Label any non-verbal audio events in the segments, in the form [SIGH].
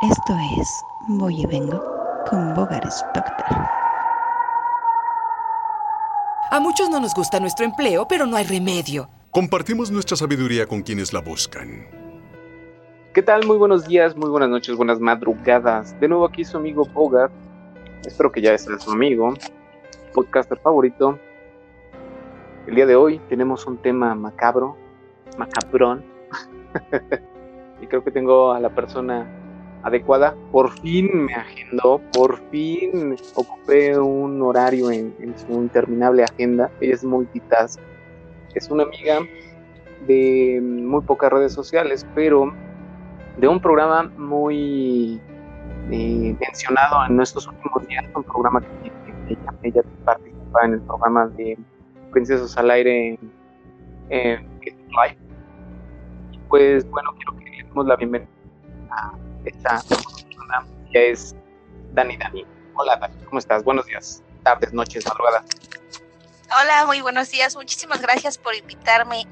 Esto es Voy y Vengo con Bogar Specter. A muchos no nos gusta nuestro empleo, pero no hay remedio. Compartimos nuestra sabiduría con quienes la buscan. ¿Qué tal? Muy buenos días, muy buenas noches, buenas madrugadas. De nuevo aquí su amigo Bogart. Espero que ya sea su amigo, podcaster favorito. El día de hoy tenemos un tema macabro, macabrón. [LAUGHS] y creo que tengo a la persona adecuada. Por fin me agendó, por fin ocupé un horario en, su interminable agenda. Ella es multitask. Es una amiga de muy pocas redes sociales, pero de un programa muy eh, mencionado en nuestros últimos días, un programa que, ella, ella participa en el programa de Princesas al Aire en, Live. pues bueno, quiero que le demos la bienvenida a esta persona que es Dani Dani. Hola Dani, ¿cómo estás? Buenos días, tardes, noches, madrugadas. Hola, muy buenos días. Muchísimas gracias por invitarme.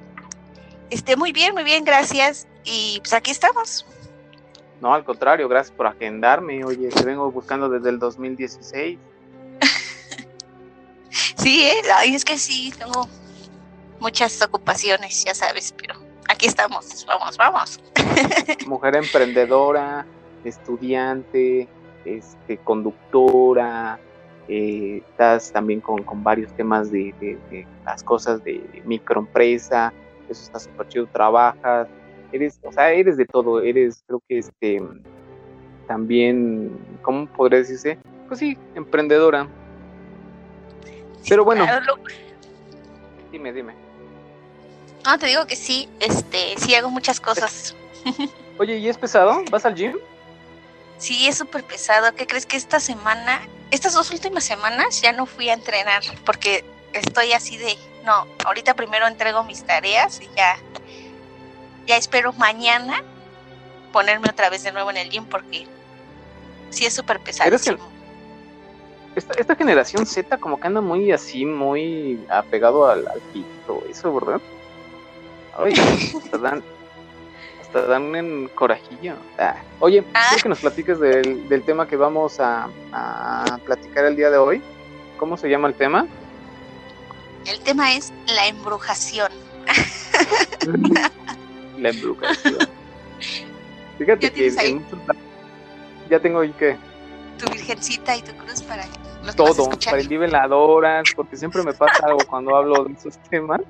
Esté muy bien, muy bien, gracias. Y pues aquí estamos. No, al contrario, gracias por agendarme. Oye, te vengo buscando desde el 2016. [LAUGHS] sí, ¿eh? es que sí, tengo muchas ocupaciones, ya sabes, pero aquí estamos, vamos, vamos. [LAUGHS] Mujer emprendedora, estudiante, este, conductora, eh, estás también con, varios temas de, las cosas de microempresa, eso está súper chido, trabajas, eres, o sea, eres de todo, eres, creo que este, también, ¿cómo podría decirse? Pues sí, emprendedora. Pero bueno, dime, dime. No, te digo que sí, este, sí hago muchas cosas. [LAUGHS] Oye, ¿y es pesado? ¿Vas al gym? Sí, es súper pesado. ¿Qué crees que esta semana, estas dos últimas semanas ya no fui a entrenar porque estoy así de, no, ahorita primero entrego mis tareas y ya, ya espero mañana ponerme otra vez de nuevo en el gym porque sí es súper pesado. Esta, esta, generación Z como que anda muy así, muy apegado al, al pito, eso, ¿verdad? Ay, [LAUGHS] hasta dan, hasta dan un corajillo. Ah, oye, ah. quiero que nos platiques del, del tema que vamos a, a, platicar el día de hoy. ¿Cómo se llama el tema? El tema es la embrujación. [LAUGHS] la embrujación. Fíjate que en ya tengo ahí que tu virgencita y tu cruz para todo, para el veladoras, porque siempre me pasa algo cuando hablo de esos temas.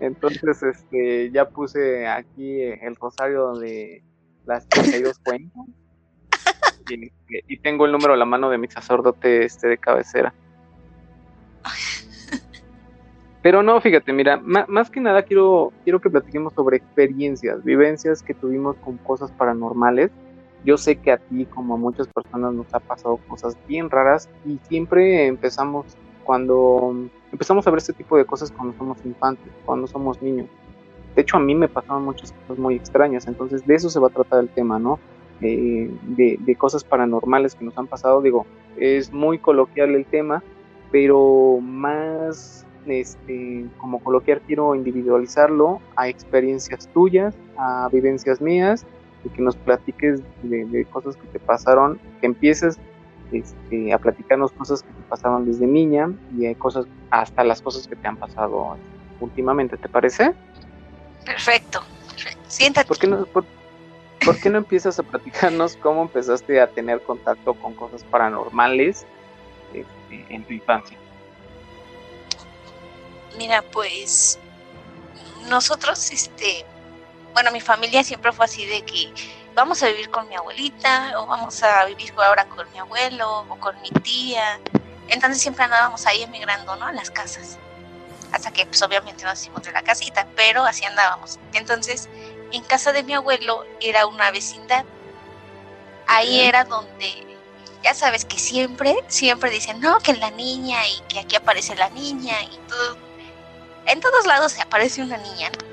Entonces, este, ya puse aquí el rosario de las 32 cuentas. Y, y, tengo el número a la mano de mi sacerdote este de cabecera. Pero no, fíjate, mira, más que nada quiero, quiero que platiquemos sobre experiencias, vivencias que tuvimos con cosas paranormales. Yo sé que a ti, como a muchas personas, nos ha pasado cosas bien raras y siempre empezamos cuando empezamos a ver este tipo de cosas cuando somos infantes, cuando somos niños. De hecho, a mí me pasaban muchas cosas muy extrañas, entonces de eso se va a tratar el tema, ¿no? Eh, de, cosas paranormales que nos han pasado, digo, es muy coloquial el tema, pero más este, como coloquial quiero individualizarlo a experiencias tuyas, a vivencias mías, y que nos platiques de, de cosas que te pasaron, que empieces este, a platicarnos cosas que te pasaban desde niña y hay cosas, hasta las cosas que te han pasado últimamente, ¿te parece? Perfecto, siéntate. ¿Por qué, no, por, qué no empiezas a platicarnos cómo empezaste a tener contacto con cosas paranormales este, en tu infancia? Mira, pues nosotros, este, bueno, mi familia siempre fue así de que vamos a vivir con mi abuelita o vamos a vivir ahora con mi abuelo o con mi tía. Entonces siempre andábamos ahí emigrando, ¿no? A las casas. Hasta que pues obviamente nos hicimos de la casita, pero así andábamos. Entonces, en casa de mi abuelo era una vecindad. Ahí era donde, ya sabes que siempre, siempre dicen, no, que la niña y que aquí aparece la niña y todo. En todos lados se aparece una niña, ¿no?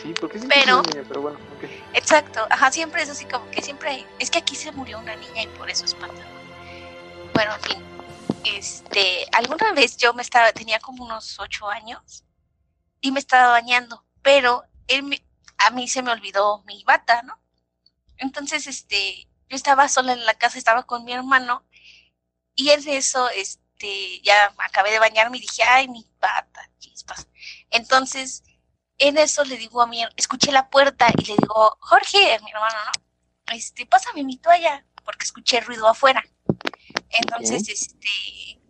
Sí, porque pero, pero bueno, Exacto, ajá, siempre es así como que siempre es que aquí se murió una niña y por eso espanta. Bueno, en fin, este, alguna vez yo me estaba, tenía como unos ocho años y me estaba bañando, pero él a mí se me olvidó mi bata, ¿no? Entonces, este, yo estaba sola en la casa, estaba con mi hermano, y en eso, este, ya acabé de bañarme y dije, ay, mi pata, chispas. Entonces, en eso le digo a mi, escuché la puerta y le digo, Jorge, mi hermano, ¿no? Este, pásame mi toalla, porque escuché ruido afuera. Entonces, este,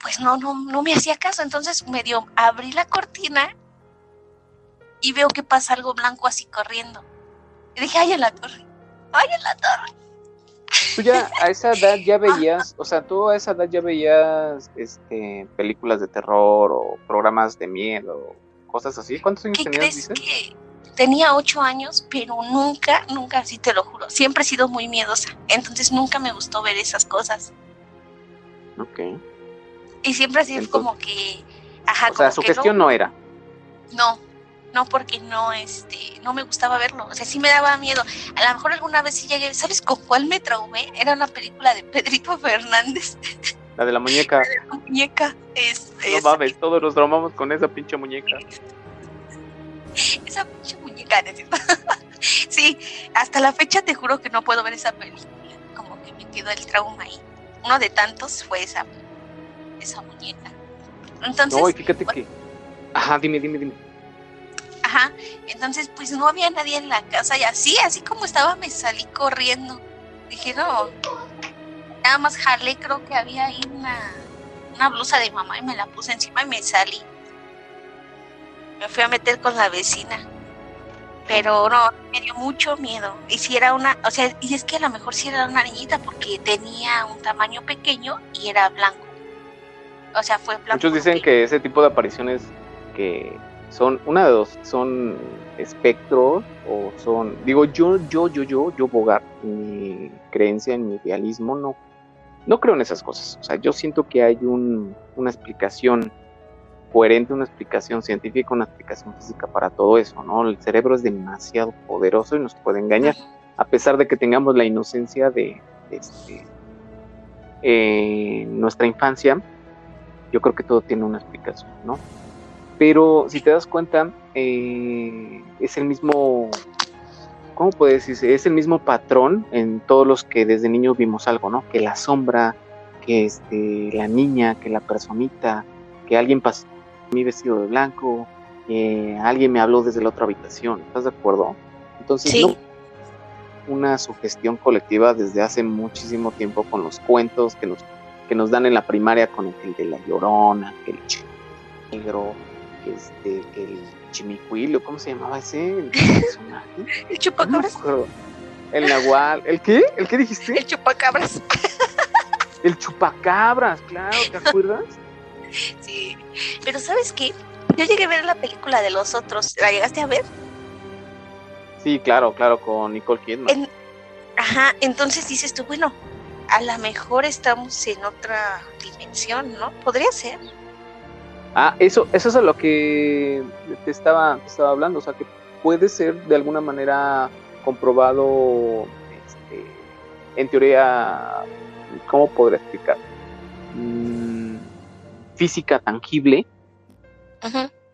pues no, no, no me hacía caso. Entonces medio abrí la cortina y veo que pasa algo blanco así corriendo. Y dije, ay, en la torre, ay, en la torre. Tú ya a esa edad ya [LAUGHS] veías, o sea, tú a esa edad ya veías este, películas de terror o programas de miedo, cosas así. ¿Cuántos años ¿Qué tenías, dices? que tenía ocho años, pero nunca, nunca, así te lo juro, siempre he sido muy miedosa. Entonces nunca me gustó ver esas cosas. Ok. Y siempre así Entonces- como que, ajá, O sea, su gestión no era. No, no porque no, este, no me gustaba verlo. O sea, sí me daba miedo. A lo mejor alguna vez sí llegué, ¿sabes con cuál me traumé? Era una película de Pedrito [LAUGHS] Fernández, La de la muñeca. la muñeca. Es, No es- mames, todos nos traumamos con esa pinche muñeca. esa pinche muñeca. ¿no [LAUGHS] sí, hasta la fecha te juro que no puedo ver esa película. Como que me quedó el trauma ahí. Uno de tantos fue esa, esa muñeca. Entonces, No, y fíjate que. Ajá, dime, dime, dime. Ajá, entonces pues no había nadie en la casa y así, así como estaba me salí corriendo. Dije, no, nada más jalé, creo que había ahí una, una blusa de mamá y me la puse encima y me salí. Me fui a meter con la vecina. Pero no, me dio mucho miedo. Y si era una, o sea, y es que a lo mejor si era una niñita porque tenía un tamaño pequeño y era blanco. O sea, fue blanco. Muchos dicen que ese tipo de apariciones que son, una de dos, son espectros o son, digo yo, yo, yo, yo, yo, Bogart, mi creencia en mi idealismo, no, no creo en esas cosas. O sea, yo siento que hay un, una explicación coherente, una explicación científica, una explicación física para todo eso, ¿no? El cerebro es demasiado poderoso y nos puede engañar, a pesar de que tengamos la inocencia de, este, eh, nuestra infancia, yo creo que todo tiene una explicación, ¿no? Pero si te das cuenta, eh, es el mismo, ¿cómo puede decirse? Es el mismo patrón en todos los que desde niños vimos algo, ¿no? Que la sombra, que este, la niña, que la personita, que alguien pasó mí vestido de blanco, que alguien me habló desde la otra habitación, ¿estás de acuerdo? Entonces, Sí. no una sugestión colectiva desde hace muchísimo tiempo con los cuentos que nos, que nos dan en la primaria con el, de la llorona, que el negro, que este, que el chimicuilo, ¿cómo se llamaba ese el [LAUGHS] personaje? El No me chupacabras. El nahual, ¿el qué? ¿El qué dijiste? El chupacabras. El chupacabras, claro, ¿te acuerdas? [LAUGHS] Sí. Pero ¿sabes qué? Yo llegué a ver la película de los otros. ¿La llegaste a ver? Sí, claro, claro, con Nicole Kidman. En- Ajá, entonces dices tú, bueno, a lo mejor estamos en otra dimensión, ¿no? Podría ser. Ah, eso, eso es a lo que te estaba, te estaba hablando, o sea que puede ser de alguna manera comprobado, este, en teoría, ¿cómo podría explicar? Mm, física tangible,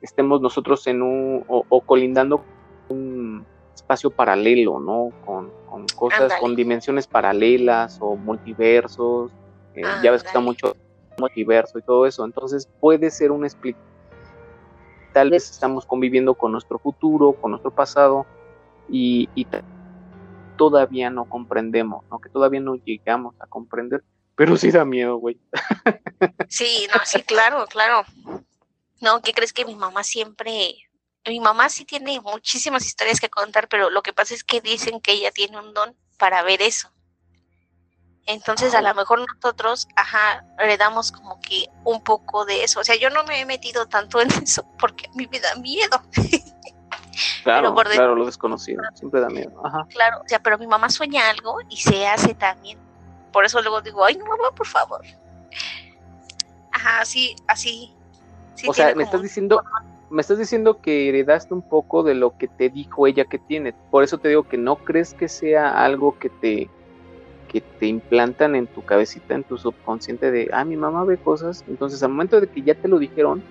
estemos nosotros en un, o, o colindando un espacio paralelo, ¿no? Con, con cosas, con dimensiones paralelas o multiversos, eh, ya ves que está mucho multiverso y todo eso, entonces puede ser una explicación. Tal vez estamos conviviendo con nuestro futuro, con nuestro pasado y, y todavía no comprendemos, ¿no? Que todavía no llegamos a comprender, pero sí da miedo, güey. [LAUGHS] Sí, no, sí, claro, claro. No, ¿qué crees que mi mamá siempre... Mi mamá sí tiene muchísimas historias que contar, pero lo que pasa es que dicen que ella tiene un don para ver eso. Entonces, a lo mejor nosotros, ajá, heredamos como que un poco de eso. O sea, yo no me he metido tanto en [LAUGHS] eso porque a mí me da miedo. [LAUGHS] Claro, por claro, lo desconocido, siempre da miedo. Ajá. Claro, o sea, pero mi mamá sueña algo y se hace también. Por eso luego digo, ay, no, mamá, por favor. Ajá, así, así. sí o sea, me estás diciendo, me estás diciendo que heredaste un poco de lo que te dijo ella que tiene. Por eso te digo que no crees que sea algo que te que te implantan en tu cabecita, en tu subconsciente de, ah, mi mamá ve cosas. Entonces, al momento de que ya te lo dijeron,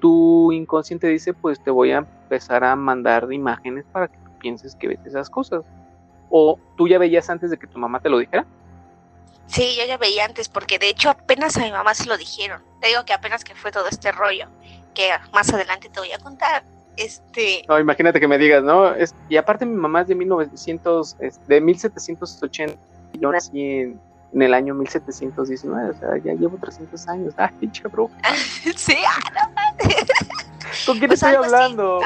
tu inconsciente dice, pues te voy a empezar a mandar imágenes para que tú pienses que ves esas cosas. ¿O tú ya veías antes de que tu mamá te lo dijera? Sí, yo ya veía antes, porque de hecho apenas a mi mamá se lo dijeron. Te digo que apenas que fue todo este rollo, que más adelante te voy a contar. Este. No, imagínate que me digas, ¿no? Es, y aparte mi mamá es de 1900, es de 1780. Yo nací en, en el año 1719, o sea, ya llevo 300 años. ¡Ay, pinche bruja! sí, ah, no. ¿Con quién Pues estoy así. hablando?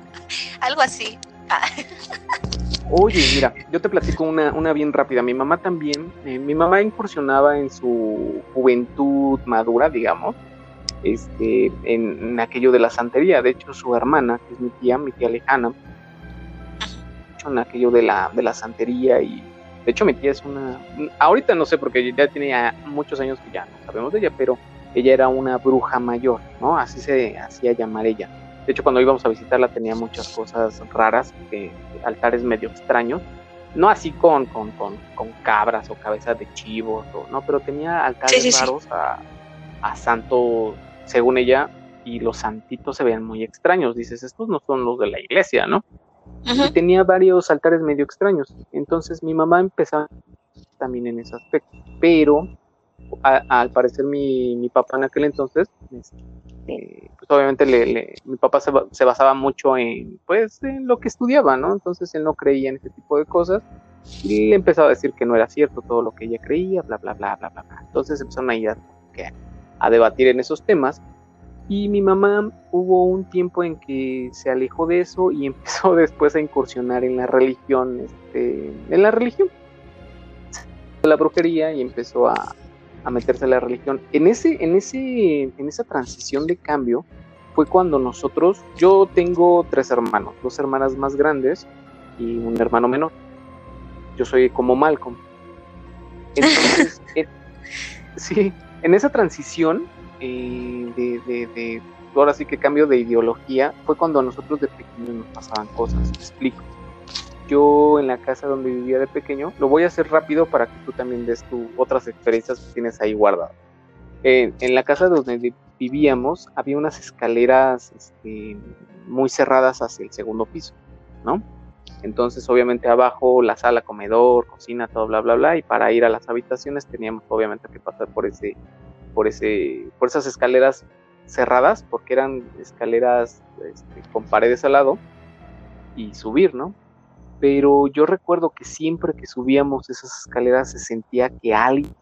[LAUGHS] Algo así. Ah, [LAUGHS] Oye, mira, yo te platico una, una bien rápida. Mi mamá también, eh, mi mamá incursionaba en su juventud madura, digamos, este, en, en aquello de la santería. De hecho, su hermana, que es mi tía, mi tía lejana, en aquello de la, de la santería y de hecho mi tía es una, ahorita no sé porque ya tiene ya muchos años que ya no sabemos de ella, pero ella era una bruja mayor, ¿no? Así se hacía llamar ella. De hecho, cuando íbamos a visitarla tenía muchas cosas raras, eh, altares medio extraños. No así con, con, con, con cabras o cabezas de chivos, o, no, pero tenía altares Sí, sí, sí. raros a, a santo, según ella, y los santitos se veían muy extraños. Dices, estos no son los de la iglesia, ¿no? Ujú. y tenía varios altares medio extraños. Entonces mi mamá empezó también en ese aspecto. Pero a- al parecer mi, mi papá en aquel entonces, este, pues obviamente le, le- mi papá se, se basaba mucho en, pues, en lo que estudiaba, ¿no? Entonces él no creía en ese tipo de cosas y le empezaba a decir que no era cierto todo lo que ella creía, bla, bla, bla, bla, bla. bla. Entonces empezaron a ir a, a debatir en esos temas y mi mamá hubo un tiempo en que se alejó de eso y [LAUGHS] empezó después a incursionar en la religión, este, en la religión, la brujería y empezó a, a meterse en la religión. En ese, en ese, en esa transición de cambio fue cuando nosotros, yo tengo tres hermanos, dos hermanas más grandes y un hermano menor. Yo soy como Malcolm. [LAUGHS] Entonces, en- sí, en esa transición eh, de, de, de- ahora sí que cambio de ideología, fue cuando a nosotros de pequeños nos pasaban cosas, te explico. Yo en la casa donde vivía de pequeño, lo voy a hacer rápido para que tú también des tu, otras experiencias que tienes ahí guardadas. En, en la casa donde vi- vivíamos había unas escaleras este, muy cerradas hacia el segundo piso, ¿no? Entonces, obviamente, abajo la sala, comedor, cocina, todo, bla, bla, bla. Y para ir a las habitaciones teníamos, obviamente, que pasar por ese, por esas escaleras cerradas, porque eran escaleras este, con paredes al lado, y subir, ¿no? Pero yo recuerdo que siempre que subíamos esas escaleras se sentía que alguien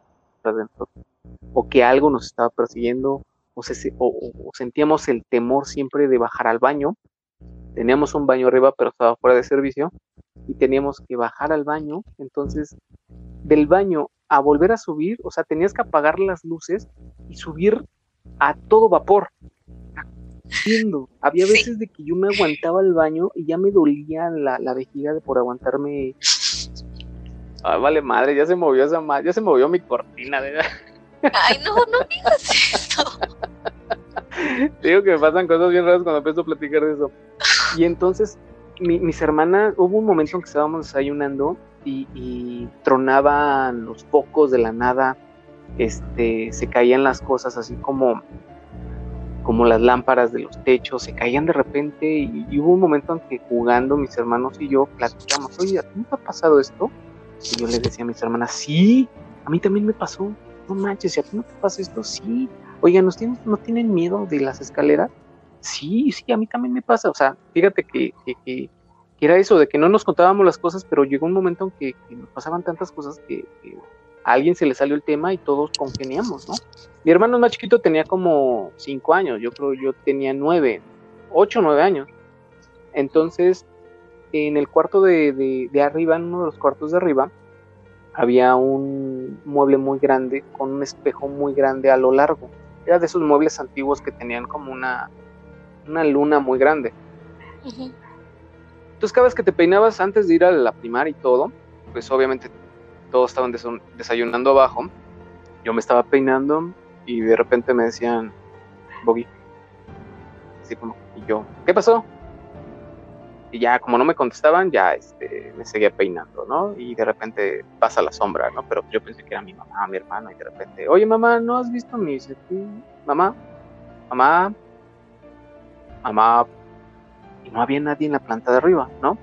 o que algo nos estaba persiguiendo, o sentíamos el temor siempre de bajar al baño. Teníamos un baño arriba, pero estaba fuera de servicio, y teníamos que bajar al baño. Entonces, del baño a volver a subir, o sea, tenías que apagar las luces y subir a todo vapor. Haciendo. Había Sí. veces de que yo me aguantaba el baño y ya me dolía la, la vejiga de por aguantarme. Ay, vale madre, ya se movió esa ma- ya se movió mi cortina, de verdad. Ay, no, no digas eso. Te digo que me pasan cosas bien raras cuando empiezo a platicar de eso. Y entonces, mi- mis hermanas, hubo un momento en que estábamos desayunando y, tronaban los focos de la nada, este, se caían las cosas así como, como las lámparas de los techos, se caían de repente y, hubo un momento en que jugando mis hermanos y yo platicamos, oye, ¿a ti no te ha pasado esto? Y yo les decía a mis hermanas, sí, a mí también me pasó, no manches, ¿y a ti no te pasa esto? Sí, oigan, ¿no tienen, ¿no tienen miedo de las escaleras? Sí, sí, a mí también me pasa. O sea, fíjate que, que- era eso, de que no nos contábamos las cosas, pero llegó un momento en que, nos pasaban tantas cosas que, a alguien se le salió el tema y todos congeniamos, ¿no? Mi hermano más chiquito tenía como cinco años, yo creo yo tenía nueve, ocho, nueve años. Entonces, en el cuarto de, arriba, en uno de los cuartos de arriba, había un mueble muy grande con un espejo muy grande a lo largo. Era de esos muebles antiguos que tenían como una, una luna muy grande. Ujú. Entonces cada vez que te peinabas antes de ir a la primaria y todo, pues obviamente todos estaban desayunando abajo. Yo me estaba peinando y de repente me decían, Boggy. Así como, y yo, ¿qué pasó? Y ya como no me contestaban, ya este, me seguía peinando, ¿no? Y de repente pasa la sombra, ¿no? Pero yo pensé que era mi mamá, mi hermano, y de repente, oye mamá, ¿no has visto mi cepillo? Mamá, mamá, mamá, y no había nadie en la planta de arriba, ¿no?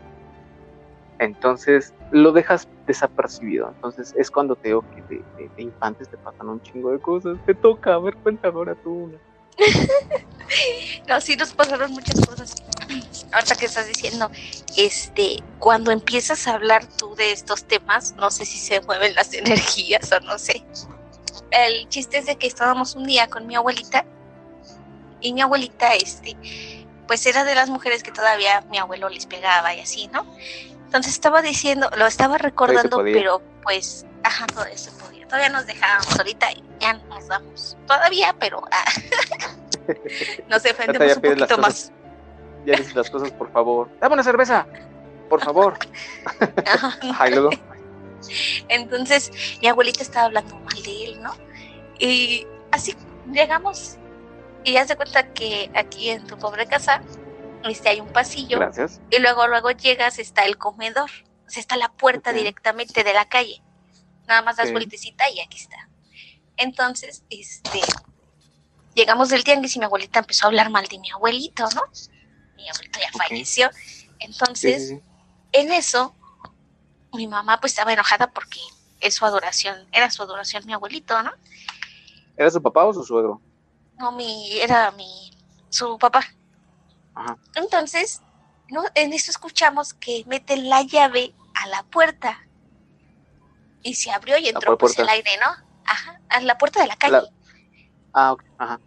Entonces lo dejas desapercibido. Entonces es cuando te digo que de, infantes te pasan un chingo de cosas. Te toca, a ver, cuenta ahora tú. [LAUGHS] No, sí nos pasaron muchas cosas. [CLEARS THROAT] Ahorita que estás diciendo, este, cuando empiezas a hablar tú de estos temas, no sé si se mueven las [LAUGHS] energías o no sé. El chiste es de que estábamos un día con mi abuelita y mi abuelita, este, pues era de las mujeres que todavía mi abuelo les pegaba y así, ¿no? Entonces estaba diciendo, lo estaba recordando, pero pues, ajá, todo eso podía. Todavía nos dejábamos ahorita y ya nos damos. Todavía, pero ah, [LAUGHS] nos defendemos un poquito más. Ya dices las cosas, por favor. Dame una cerveza, por favor. Ajá. [LAUGHS] Ajá, y luego, Entonces, mi abuelita estaba hablando mal de él, ¿no? Y así llegamos y ya se cuenta que aquí en tu pobre casa este, hay un pasillo gracias. y luego luego llegas, está el comedor, o sea, está la puerta directamente de la calle. Nada más das Ok. vueltecita y aquí está. Entonces, este, llegamos del tianguis y mi abuelita empezó a hablar mal de mi abuelito, ¿no? Mi abuelito ya falleció. Sí, Entonces, sí, sí. en eso, mi mamá pues estaba enojada porque es su adoración, era su adoración mi abuelito, ¿no? ¿Era su papá o su suegro? No, mi, era mi, su papá. Ajá. Entonces, no, en eso escuchamos que meten la llave a la puerta y se abrió y entró pues el aire, ¿no? Ajá, a la puerta de la calle. La- Ah, ok. Ajá.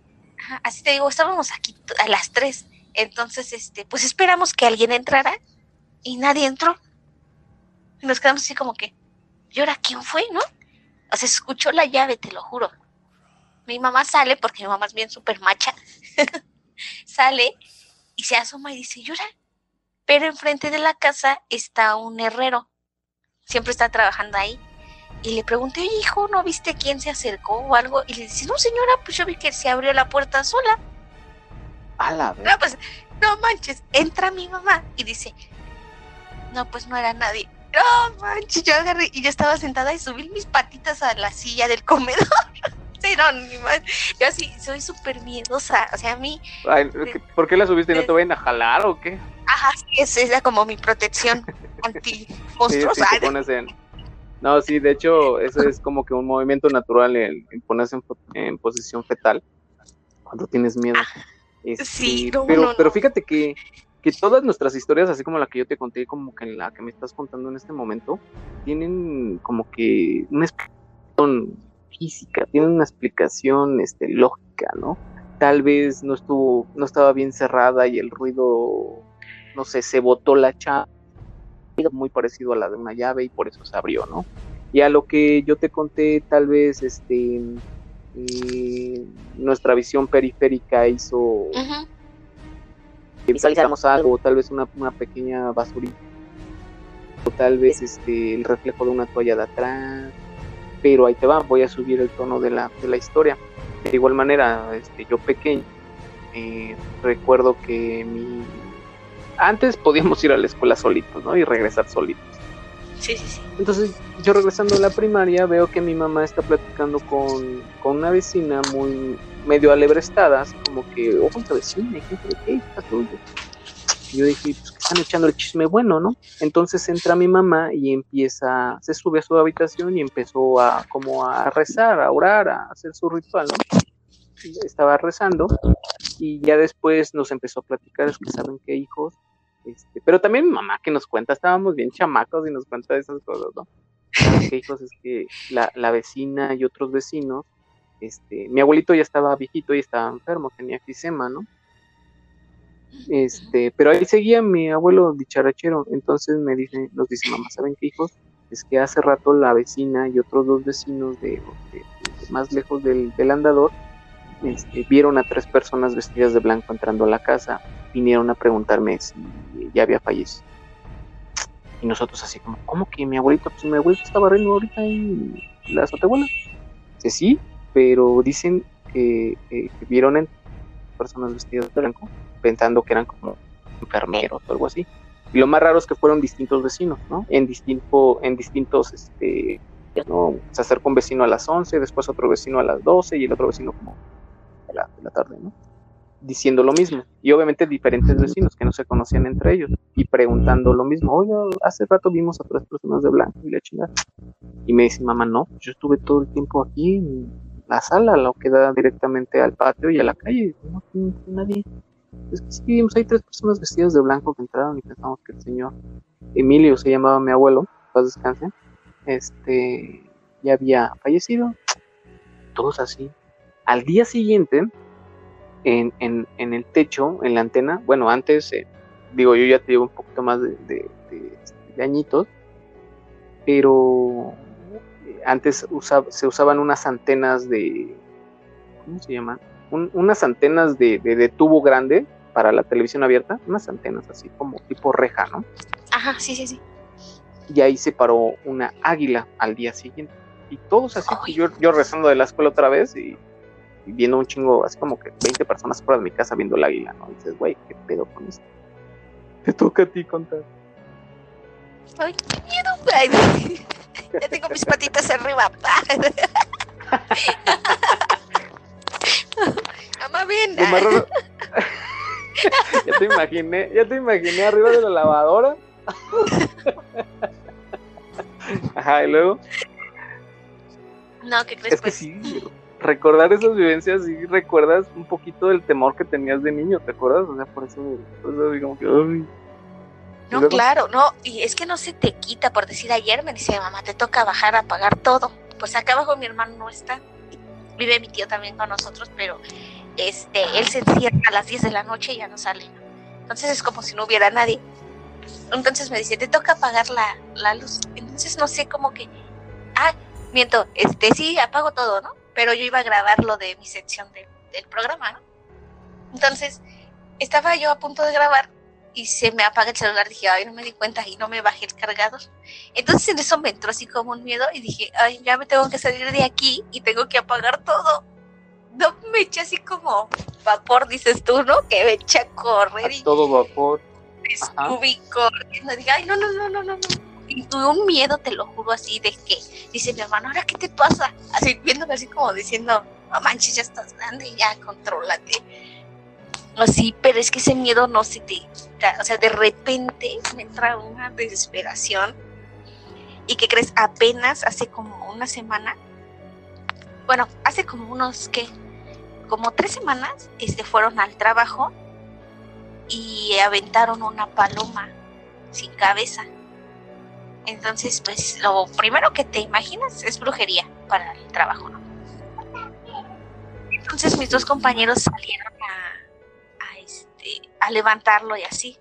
Ajá, así te digo, estábamos aquí a las tres. Entonces, este, pues esperamos que alguien entrara y nadie entró. Y nos quedamos así como que, ¿y ahora quién fue, no? O sea, escuchó la llave, te lo juro. Mi mamá sale, porque mi mamá es bien súper macha, [LAUGHS] sale y se asoma y dice, llora. Pero enfrente de la casa está un herrero. Siempre está trabajando ahí. Y le pregunté, oye, hijo, ¿no viste quién se acercó o algo? Y le dice, no, señora, pues yo vi que se abrió la puerta sola. A la vez. No, pues, no manches, entra mi mamá y dice, no, pues no era nadie. No manches, yo agarré y yo estaba sentada y subí mis patitas a la silla del comedor. [LAUGHS] Yo sí, soy súper miedosa. O sea, a mí, Ay, ¿qué- ¿Por qué la subiste? ¿No te vayan a jalar o qué? ajá, sí, esa era como mi protección anti [LAUGHS] Sí, monstruos. sí, te [LAUGHS] pones en... No, sí, de hecho, eso es como que un movimiento natural el, el ponerse en, po- en posición fetal cuando tienes miedo. Este, Ah, sí, no, pero, no, no. pero fíjate que, que todas nuestras historias, así como la que yo te conté, como que la que me estás contando en este momento, tienen como que una explicación física, tienen una explicación este, lógica, ¿no? Tal vez no estuvo, no estaba bien cerrada y el ruido, no sé, se botó la chapa muy parecido a la de una llave y por eso se abrió, ¿no? Y a lo que yo te conté, tal vez este eh, nuestra visión periférica hizo Ujú. que visualizamos algo, tal vez una, una pequeña basurita, o tal vez este el reflejo de una toalla de atrás, pero ahí te va, voy a subir el tono de la, de la historia. De igual manera, este, yo pequeño, eh, recuerdo que mi... Antes podíamos ir a la escuela solitos, ¿no? Y regresar solitos. Sí, sí, sí. Entonces, yo regresando a la primaria, veo que mi mamá está platicando con, con una vecina muy medio alebrestada, así como que, ojo, esta vecina, ¿y gente qué está tuyo? Y yo dije, pues están echando el chisme bueno, ¿no? Entonces entra mi mamá y empieza, se sube a su habitación y empezó a como a rezar, a orar, a hacer su ritual, ¿no? Estaba rezando y ya después nos empezó a platicar, es que saben qué hijos, este, pero también mi mamá que nos cuenta, estábamos bien chamacos y nos cuenta esas cosas, ¿no? ¿Saben qué hijos? Es que la, la vecina y otros vecinos, este, mi abuelito ya estaba viejito y estaba enfermo, tenía fisema, ¿no? Este, pero ahí seguía mi abuelo dicharachero, entonces me dice, nos dice mamá, ¿saben qué hijos? Es que hace rato la vecina y otros dos vecinos de, más lejos del, del andador este, vieron a tres personas vestidas de blanco entrando a la casa, vinieron a preguntarme si ya había fallecido. Y nosotros así como, ¿cómo que mi abuelito? Pues mi abuelito estaba barriendo ahorita en la azotehuela. Dice, sí, pero dicen que, que- que vieron en personas vestidas de blanco pensando que eran como enfermeros o algo así. Y lo más raro es que fueron distintos vecinos, ¿no? En, distinto, en distintos, este, ¿no? Se acercó un vecino a las 11, después otro vecino a las 12 y el otro vecino como de la, de la tarde, ¿no? diciendo lo mismo. Y obviamente diferentes vecinos que no se conocían entre ellos y preguntando lo mismo. Oye, hace rato vimos a tres personas de blanco y la chingada. Y me dice, mamá, no, yo estuve todo el tiempo aquí la sala, lo que da directamente al patio y a la calle. No tiene nadie. Es que sí vimos, hay tres personas vestidas de blanco que entraron y pensamos que el señor Emilio se llamaba mi abuelo, paz descanse, este, ya había fallecido. Todos así. Al día siguiente, en, en, en el techo, en la antena, bueno, antes, eh, digo, yo ya te llevo un poquito más de, añitos, pero antes se usaban unas antenas de, ¿cómo se llaman? unas antenas de, de, tubo grande para la televisión abierta, unas antenas así como tipo reja, ¿no? Ajá, sí, sí, sí. Y ahí se paró una águila al día siguiente. Y todos así, yo, yo rezando de la escuela otra vez y viendo un chingo, así como que 20 personas fuera de mi casa viendo el águila, ¿no? Y dices, güey, ¿qué pedo con esto? Te toca a ti contar. Ay, qué miedo, güey. [LAUGHS] ya tengo mis patitas arriba. [LAUGHS] Mamá, ven. [LAUGHS] ya te imaginé, ya te imaginé arriba de la lavadora. Ajá, y luego. No, ¿qué crees? Es que sí, recordar esas vivencias y recuerdas un poquito del temor que tenías de niño, ¿te acuerdas? O sea, por eso, por eso digamos que, No, claro, no, y es que no se te quita, por decir ayer me dice mamá, te toca bajar a pagar todo. Pues acá abajo mi hermano no está, vive mi tío también con nosotros, pero este, él se encierra a las 10 de la noche y ya no sale. Entonces es como si no hubiera nadie. Entonces me dice, te toca apagar la, la luz. Entonces no sé cómo que, ah, miento, este, sí, apago todo, ¿no? pero yo iba a grabar lo de mi sección del programa, ¿no? Entonces, estaba yo a punto de grabar y se me apaga el celular. Dije, ay, no me di cuenta y no me bajé el cargador. Entonces, en eso me entró así como un miedo y dije, ay, ya me tengo que salir de aquí y tengo que apagar todo. No me eché así como vapor, dices tú, ¿no? Que me eché a correr. y todo vapor. Me subí corriendo. Dije, ay, no, no, no, no, no, y tuve un miedo, te lo juro, así de que dice mi hermano, ¿ahora qué te pasa? Así viéndome así como diciendo, no manches, ya estás grande, ya controlate. Así, pero es que ese miedo no se te o sea, de repente me entra una desesperación. ¿Y qué crees? Apenas hace como una semana, bueno, hace como unos, ¿qué? Como tres semanas, este, fueron al trabajo y aventaron una paloma sin cabeza. Entonces, pues lo primero que te imaginas es brujería para el trabajo, ¿no? Entonces mis dos compañeros salieron a, a levantarlo y así.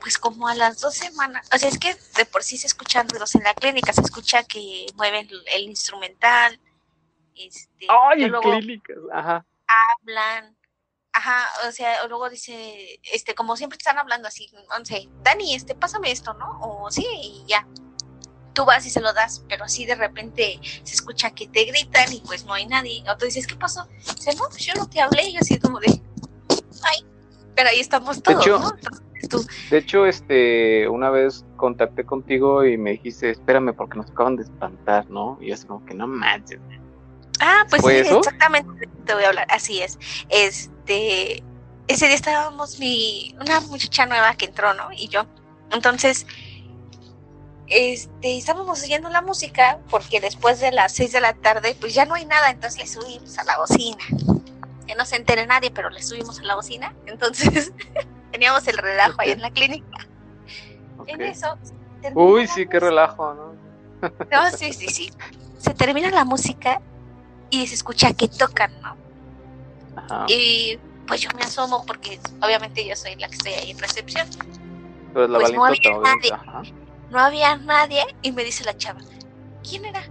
Pues como a las dos semanas, o sea, es que de por sí se escuchan ruidos en la clínica, se escucha que mueven el instrumental. Este, ¡Ay, en clínicas! Ajá. Hablan, Ajá, o sea, luego dice, este, como siempre están hablando así, no sé, Dani, este, pásame esto, ¿no? O sí, y ya. Tú vas y se lo das, pero así de repente se escucha que te gritan y pues no hay nadie. O tú dices, ¿qué pasó? Dice, no, pues yo no te hablé, y así como de, ay, pero ahí estamos todos, de hecho, ¿no? De hecho, este, una vez contacté contigo y me dijiste, espérame porque nos acaban de espantar, ¿no? Y es como que no manches. Ah, pues sí, exactamente te voy a hablar, así es. Este, ese día estábamos mi, una muchacha nueva que entró, ¿no? Y yo. Entonces, este, estábamos oyendo la música porque después de las seis de la tarde, pues ya no hay nada, entonces le subimos a la bocina. Que no se entere nadie, pero le subimos a la bocina. Entonces, [LAUGHS] teníamos el relajo ahí en la clínica. En eso. Uy, sí, qué relajo, ¿no? no, sí, sí, sí. Se termina la música y se escucha que tocan, ¿no? Y pues yo me asomo porque obviamente yo soy la que estoy ahí en recepción. pues no había nadie. No había nadie y me dice la chava, ¿quién era?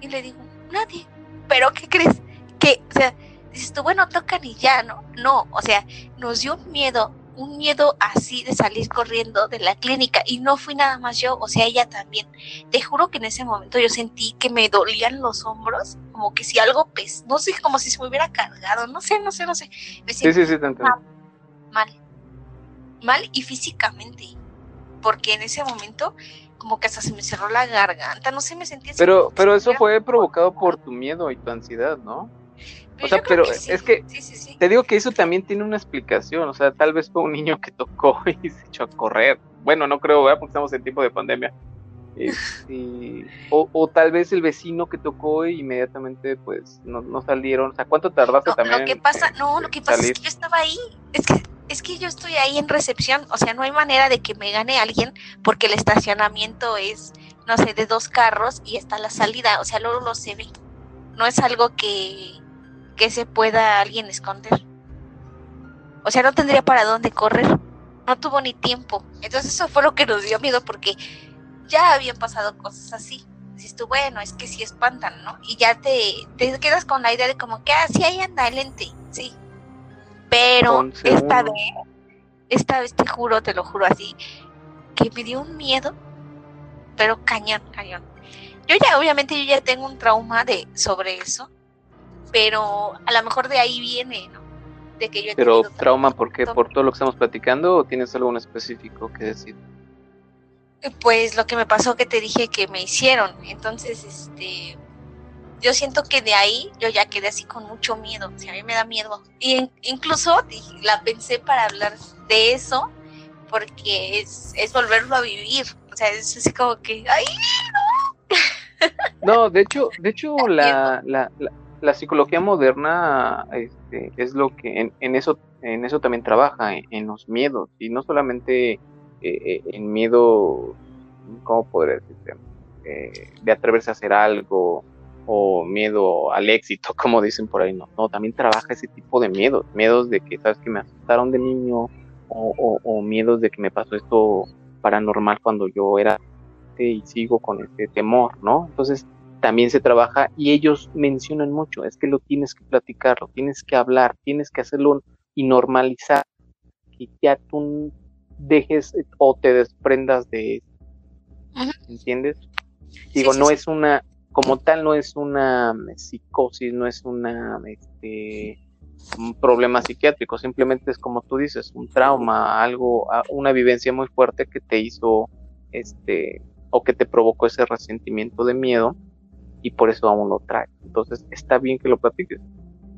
Y le digo, nadie. ¿Pero qué crees? Que, o sea, dices tú, bueno, tocan y ya, ¿no? No, o sea, nos dio un miedo un miedo así de salir corriendo de la clínica y no fui nada más yo, o sea, ella también. Te juro que en ese momento yo sentí que me dolían los hombros, como que si algo pes, no sé, como si se me hubiera cargado, no sé, no sé, no sé. sí, sí, sí, te entiendo. Mal, mal y físicamente, porque en ese momento como que hasta se me cerró la garganta, no sé, me sentí Pero, pero eso fue provocado por tu miedo y tu ansiedad, ¿no? O sea, yo creo pero sí. es que Sí, sí, sí. te digo que eso también tiene una explicación. O sea, tal vez fue un niño que tocó [LAUGHS] y se echó a correr. Bueno, no creo, ¿verdad? Porque estamos en tiempo de pandemia. Este, [LAUGHS] o, o tal vez el vecino que tocó y inmediatamente pues no, no salieron. O sea, ¿cuánto tardaste No, también? lo que pasa, en- no, en lo que pasa salir? es que yo estaba ahí. Es que, es que yo estoy ahí en recepción. O sea, no hay manera de que me gane alguien porque el estacionamiento es, no sé, de dos carros y está la salida. O sea, luego lo se ve. No es algo que, que se pueda alguien esconder. O sea, no tendría para dónde correr. No tuvo ni tiempo. Entonces eso fue lo que nos dio miedo porque ya habían pasado cosas así. Dices tú, bueno, es que sí espantan, ¿no? Y ya te, te quedas con la idea de como que, ah, sí, ahí anda el ente, sí. Pero esta vez, esta vez te juro, te lo juro así, que me dio un miedo, pero cañón, cañón. Yo ya, obviamente, yo ya tengo un trauma de sobre eso, pero a lo mejor de ahí viene, ¿no? De que yo he Pero trauma, ¿por qué? ¿Por todo lo que estamos platicando o tienes algo en específico que decir? Pues lo que me pasó que te dije que me hicieron. Entonces, este, yo siento que de ahí yo ya quedé así con mucho miedo. O sea, a mí me da miedo. Y incluso la pensé para hablar de eso, porque es, es volverlo a vivir. O sea, es así como que, ay, No, de hecho, de hecho [LAUGHS] la, la, la, la psicología moderna este, es lo que en, eso en eso también trabaja, en, en los miedos, y no solamente eh, eh, en miedo, ¿cómo podría decirte? Eh, de atreverse a hacer algo o miedo al éxito, [LAUGHS] como dicen por ahí, no, no, también trabaja ese tipo de miedos, miedos de que, sabes, que me asustaron de niño, o, o, o miedos de que me pasó esto paranormal cuando yo era y sigo con este temor, ¿no? Entonces también se trabaja y ellos mencionan mucho, es que lo tienes que platicar, lo tienes que hablar, tienes que hacerlo y normalizar, que ya tú dejes o te desprendas de eso. ¿entiendes? Digo, sí, no sí. es una, como tal, no es una mm, psicosis, no es una, este, un problema psiquiátrico, simplemente es como tú dices, un trauma, algo, una vivencia muy fuerte que te hizo, este, o que te provocó ese resentimiento de miedo y por eso aún lo traes. Entonces está bien que lo platiques,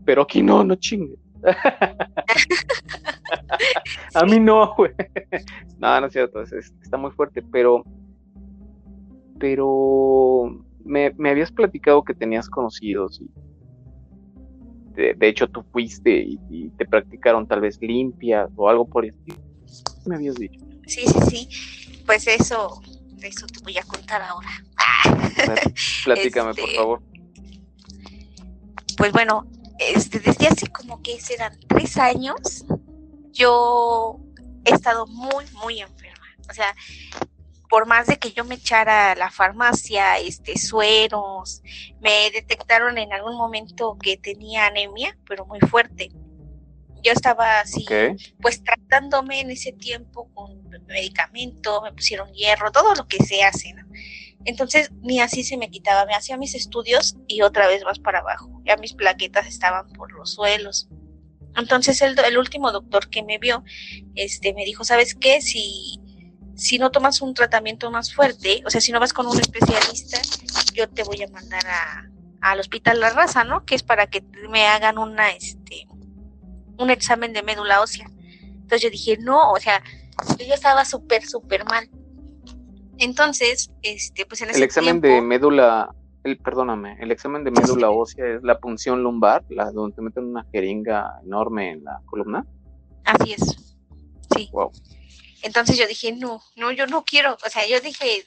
pero aquí no, no chingues. [LAUGHS] A mí no, güey. No, no es cierto, es- es- está muy fuerte, pero, pero me, me habías platicado que tenías conocidos y de, hecho tú fuiste y, te practicaron tal vez limpias o algo por el. Me habías dicho. sí, sí, sí. Pues eso, eso te voy a contar ahora. [LAUGHS] Platícame, por Este, favor. pues bueno, este, desde hace como que serán tres años, yo he estado muy, muy enferma. O sea, por más de que yo me echara a la farmacia, este, sueros, me detectaron en algún momento que tenía anemia, pero muy fuerte. Yo estaba así, pues tratándome en ese tiempo con medicamento, me pusieron hierro, todo lo que se hace, ¿no? Entonces ni así se me quitaba, me hacía mis estudios y otra vez más para abajo, ya mis plaquetas estaban por los suelos. Entonces el, último doctor que me vio, este, me dijo, ¿sabes qué? Si, si no tomas un tratamiento más fuerte, o sea, si no vas con un especialista, yo te voy a mandar a, al hospital La Raza, ¿no? Que es para que me hagan una, este, un examen de médula ósea. Entonces yo dije, no, o sea, yo estaba súper, súper mal. Entonces, este, pues en ese El examen de médula, el, perdóname, el examen de médula ósea es la punción lumbar, la donde te meten una jeringa enorme en la columna. así es. Sí. Wow. Entonces yo dije, no, no, yo no quiero. O sea, yo dije,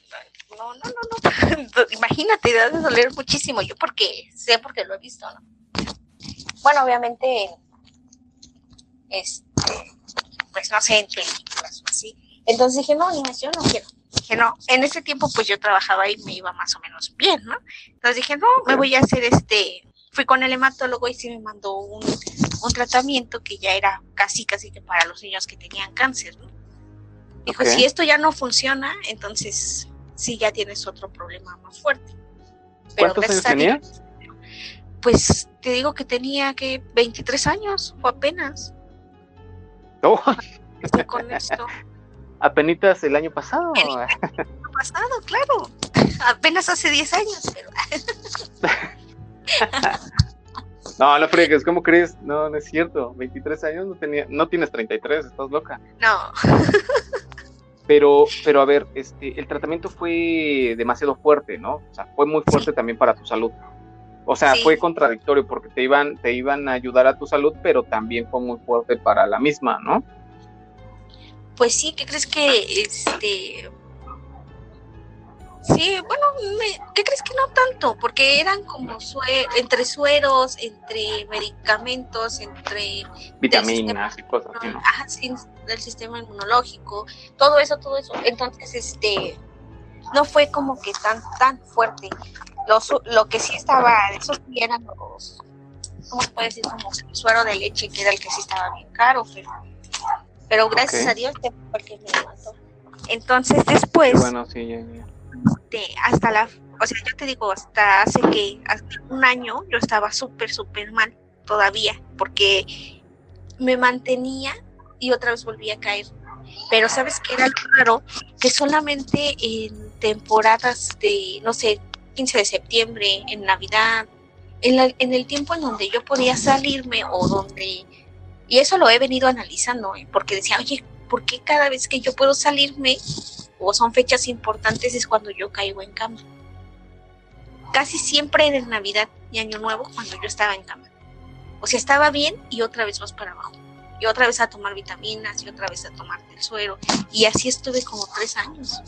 no, no, no, no. [LAUGHS] Imagínate, te de doler muchísimo. Yo porque sé, porque lo he visto, ¿no? Bueno, obviamente, este, pues no sé, en películas o así. Entonces dije, no, niñas, yo no quiero. Dije, no, en ese tiempo pues yo trabajaba y me iba más o menos bien, ¿no? Entonces dije, no, me voy a hacer este, fui con el hematólogo y sí me mandó un, un tratamiento que ya era casi, casi que para los niños que tenían cáncer, ¿no? Dijo, Ok. si esto ya no funciona, entonces sí ya tienes otro problema más fuerte. Pero ¿Cuántos años tenías? Pues te digo que tenía que 23 años o apenas. Oh, Estoy con esto. Apenitas el año pasado. Ha pasado, claro. Apenas hace 10 años, pero [LAUGHS] No, no fregues, ¿cómo crees? No, no es cierto. 23 años no tenía, no tienes 33, estás loca. No, Pero, pero a ver, este, el tratamiento fue demasiado fuerte, ¿no? O sea, fue muy fuerte también para tu salud. O sea, Sí. fue contradictorio porque te iban, te iban a ayudar a tu salud, pero también fue muy fuerte para la misma, ¿no? Pues sí, ¿qué crees que este Sí, bueno, me- ¿qué crees que no tanto? Porque eran como entre sueros, entre medicamentos, entre Vitaminas y cosas así, ¿no? ajá, sí, del sistema inmunológico, todo eso, todo eso. Entonces, este, no fue como que tan, tan fuerte. Lo, su- lo que sí estaba, eso sí eran los, ¿cómo se puede decir? Como el suero de leche, que era el que sí estaba bien caro, pero, pero gracias a Dios este fue el que me levantó. Entonces, después, bueno, sí, ya, ya. hasta la, o sea, yo te digo, hasta hace que, hace un año yo estaba súper, súper mal todavía, porque me mantenía y otra vez volví a caer. Pero sabes que era algo raro, que solamente en temporadas de, no sé, 15 de septiembre, en Navidad, en, la- en el tiempo en donde yo podía salirme o donde, y eso lo he venido analizando, ¿eh? porque decía, oye, ¿por qué cada vez que yo puedo salirme o son fechas importantes es cuando yo caigo en cama. Casi siempre era en Navidad y Año Nuevo cuando yo estaba en cama. O sea, estaba bien y otra vez vas para abajo. Y otra vez a tomar vitaminas y otra vez a tomar el suero. Y así estuve como tres años.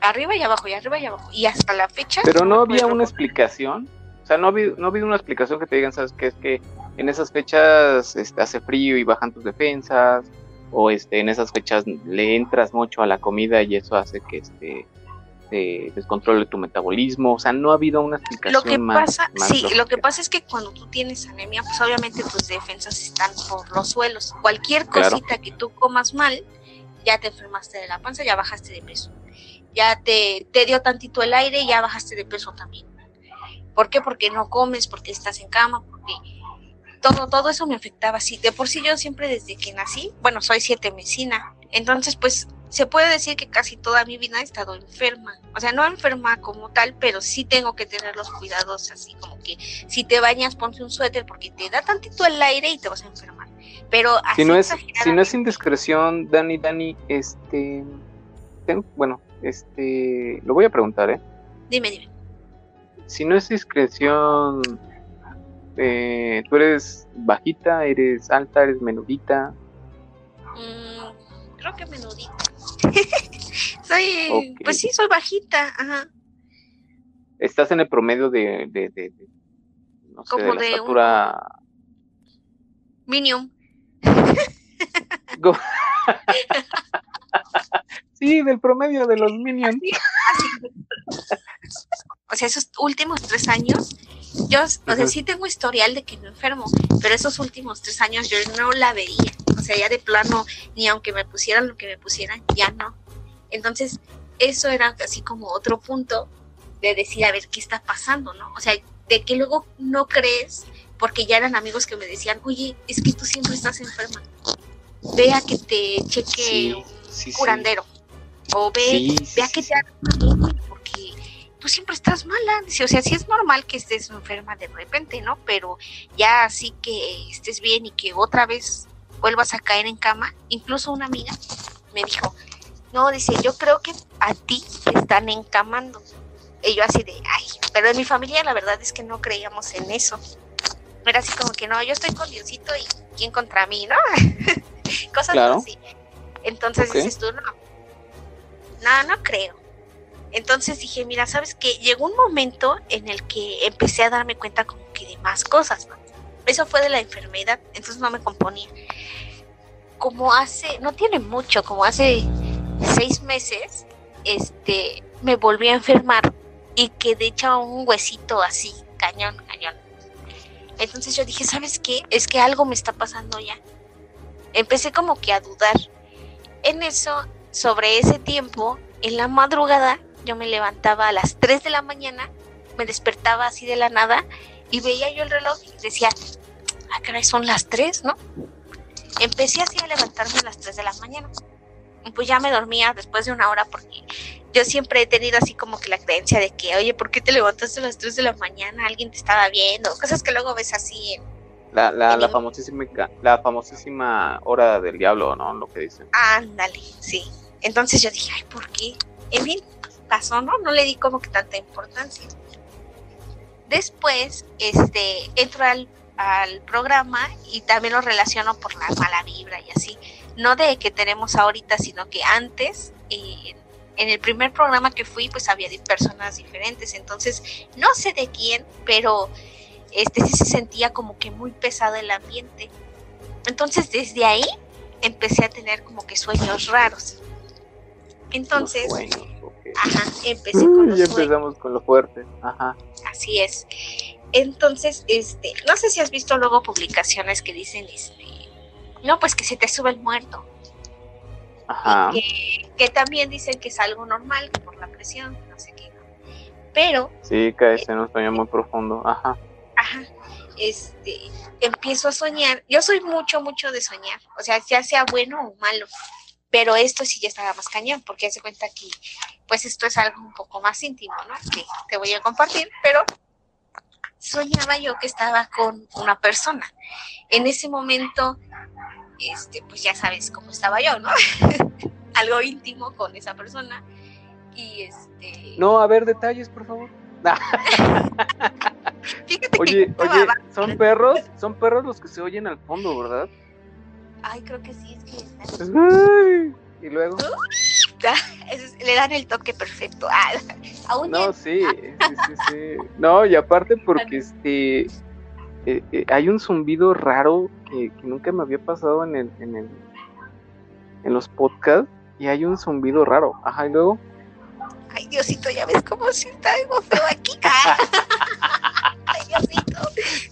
Arriba y abajo y arriba y abajo. Y hasta la fecha. Pero no había una explicación. O sea, no había, no había una explicación que te digan, ¿sabes qué? Es que en esas fechas este, hace frío y bajan tus defensas. O este, en esas fechas le entras mucho a la comida y eso hace que este, se descontrole tu metabolismo. O sea, no ha habido una explicación Lo que más, pasa, más sí, lo que pasa es que cuando tú tienes anemia, pues obviamente tus defensas están por los suelos. Cualquier Claro. cosita que tú comas mal, ya te enfermaste de la panza, ya bajaste de peso. Ya te, te dio tantito el aire, ya bajaste de peso también. ¿Por qué? Porque no comes, porque estás en cama, porque todo, todo eso me afectaba así. De por sí yo siempre desde que nací, bueno, soy siete mesina, entonces pues se puede decir que casi toda mi vida he estado enferma. O sea, no enferma como tal, pero sí tengo que tener los cuidados así como que si te bañas ponte un suéter porque te da tantito el aire y te vas a enfermar. Pero así Si no es, si no es indiscreción, Dani, Dani, este, tengo- bueno, este, lo voy a preguntar, ¿eh? Dime, dime. Si no es discreción, eh, tú eres bajita, eres alta, eres menudita. Mm, creo que menudita. [LAUGHS] soy, pues sí, soy bajita, ajá. Estás en el promedio de, de, de- de, no sé, de la de un- estatura. Minium. Go- [LAUGHS] sí, del promedio de los [LAUGHS] minions. O sea, esos últimos tres años, yo, o sea, sí tengo historial de que me enfermo, pero esos últimos tres años yo no la veía. O sea, ya de plano, ni aunque me pusieran lo que me pusieran, ya no. Entonces, eso era así como otro punto de decir, a ver, ¿qué está pasando, no? O sea, de que luego no crees, porque ya eran amigos que me decían, oye, es que tú siempre estás enferma. Vea que te cheque Sí, un sí, sí. curandero. O ve, sí, que te haga porque tú siempre estás mala. Dice, o sea, sí es normal que estés enferma de repente, ¿no? Pero ya así que estés bien y que otra vez vuelvas a caer en cama. Incluso una amiga me dijo, no, dice, yo creo que a ti te están encamando. Y yo así de, ay, pero en mi familia la verdad es que no creíamos en eso. Era así como que no, yo estoy con Diosito y quién contra mí, ¿no? [LAUGHS] Cosas Claro. así. Entonces dices tú, no, no, no creo. Entonces dije, mira, ¿sabes qué? Llegó un momento en el que empecé a darme cuenta como que de más cosas, ¿no? Eso fue de la enfermedad, entonces no me componía. Como hace, no tiene mucho, como hace seis meses, este, me volví a enfermar y quedé hecha un huesito así, cañón, cañón. Entonces yo dije, ¿sabes qué? Es que algo me está pasando ya. Empecé como que a dudar. En eso, sobre ese tiempo, en la madrugada, yo me levantaba a las 3 de la mañana, me despertaba así de la nada y veía yo el reloj y decía, ah, caray, son las 3, ¿no? Empecé así a levantarme a las 3 de la mañana. Pues ya me dormía después de una hora porque yo siempre he tenido así como que la creencia de que, oye, ¿por qué te levantaste a las 3 de la mañana? Alguien te estaba viendo, cosas que luego ves así en... La, la, la famosísima, la famosísima hora del diablo, ¿no? Lo que dicen. Ándale, sí. Entonces yo dije, ay, ¿por qué? En fin, ¿no? No le di como que tanta importancia. Después, este, entro al, al programa y también lo relaciono por la mala vibra y así. No de que tenemos ahorita, sino que antes, en el primer programa que fui, pues había personas diferentes. Entonces, no sé de quién, pero este sí se sentía como que muy pesado el ambiente. Entonces, desde ahí empecé a tener como que sueños raros. Entonces, ajá, empecé con los ya empezamos con lo fuerte, ajá. Así es. Entonces, este, no sé si has visto luego publicaciones que dicen, este, no, pues que se te sube el muerto. Ajá. Que, que, también dicen que es algo normal por la presión, no sé qué. Pero. Sí, caes en un sueño muy profundo, ajá. Ajá. Este, empiezo a soñar. Yo soy mucho, mucho de soñar. O sea, ya sea bueno o malo. Pero esto sí ya estaba más cañón, porque hace cuenta que, pues esto es algo un poco más íntimo, ¿no? Que te voy a compartir, pero soñaba yo que estaba con una persona. En ese momento, este, pues ya sabes cómo estaba yo, ¿no? [LAUGHS] algo íntimo con esa persona. Y este. No, a ver, detalles, por favor. [LAUGHS] Fíjate oye, que oye, son perros, son perros los que se oyen al fondo, ¿verdad? Ay, creo que sí, es que Ay, y luego. [LAUGHS] le dan el toque perfecto. Ah, [LAUGHS] aún no, sí, sí, sí, sí. No, y aparte porque este eh, eh, hay un zumbido raro que, que, nunca me había pasado en el, en el en los podcasts y hay un zumbido raro. Ajá, y luego. Ay, Diosito, ya ves cómo si está algo feo aquí. [LAUGHS] Ay, Diosito,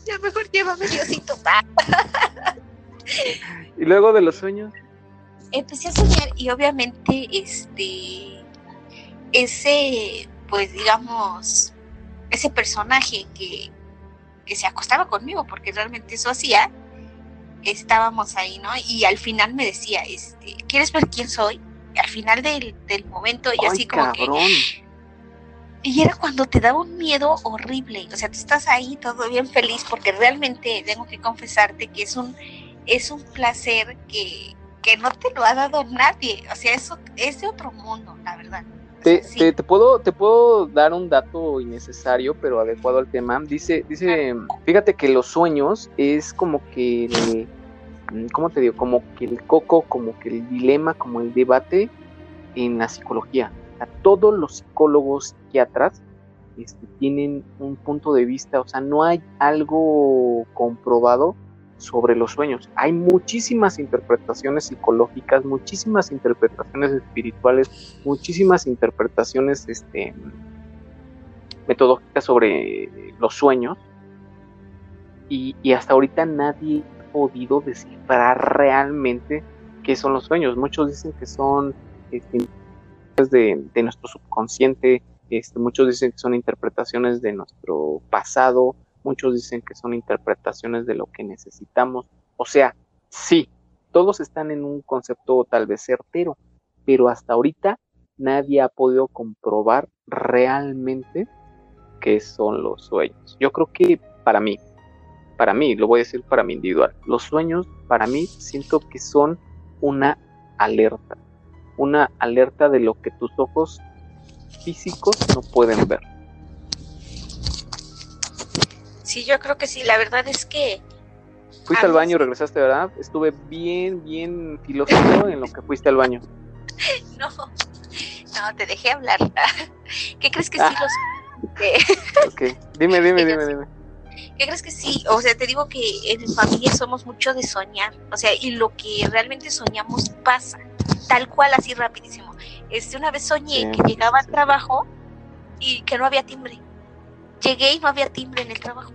ya mejor llévame, Diosito. Y luego de los sueños. Empecé a soñar y obviamente este ese pues digamos ese personaje que, que se acostaba conmigo porque realmente eso hacía estábamos ahí, ¿no? Y al final me decía, este, ¿quieres ver quién soy? al final del, del momento yo así como cabrón. que y era cuando te da un miedo horrible, o sea, tú estás ahí todo bien feliz porque realmente tengo que confesarte que es un es un placer que, que no te lo ha dado nadie, o sea, eso es de otro mundo, la verdad. Te, sí. te, te, puedo te puedo dar un dato innecesario pero adecuado al tema dice dice fíjate que los sueños es como que el, ¿cómo te digo? Como que el coco, como que el dilema, como el debate en la psicología. O sea, todos los psicólogos, psiquiatras, este, tienen un punto de vista, o sea, no hay algo comprobado sobre los sueños. Hay muchísimas interpretaciones psicológicas, muchísimas interpretaciones espirituales, muchísimas interpretaciones este, metodológicas sobre los sueños. Y, y hasta ahorita nadie podido descifrar realmente qué son los sueños. Muchos dicen que son este, de, de, nuestro subconsciente, este, muchos dicen que son interpretaciones de nuestro pasado, muchos dicen que son interpretaciones de lo que necesitamos. O sea, sí, todos están en un concepto tal vez certero, pero hasta ahorita nadie ha podido comprobar realmente qué son los sueños. Yo creo que para mí, para mí, lo voy a decir para mí individual, los sueños para mí siento que son una alerta, una alerta de lo que tus ojos físicos no pueden ver. Sí, yo creo que sí, la verdad es que... Fuiste al baño regresaste, ¿verdad? Estuve bien, bien filósofo en lo que fuiste al baño. [LAUGHS] No, no, te dejé hablar. [LAUGHS] ¿Qué crees que sí ah. los... ok, dime, [LAUGHS] dime, dime, dime. ¿Qué crees que sí? O sea, te digo que en mi familia somos mucho de soñar, o sea, y lo que realmente soñamos pasa, tal cual, así rapidísimo. Este, una vez soñé sí, que llegaba al trabajo y que no había timbre. Llegué y no había timbre en el trabajo.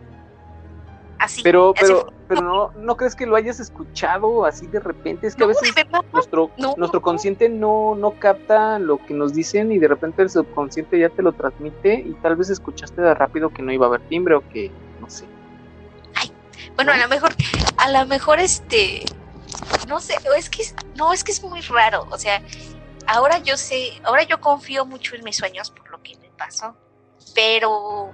Así. Pero, así pero, pero no, no crees que lo hayas escuchado así de repente. Es que no, a veces no, nuestro, no, nuestro consciente no, no capta lo que nos dicen y de repente el subconsciente ya te lo transmite y tal vez escuchaste de rápido que no iba a haber timbre o que no sé. Ay, bueno, a lo mejor, a lo mejor este, no sé, es que no, es que es muy raro, o sea, ahora yo sé, ahora yo confío mucho en mis sueños por lo que me pasó, pero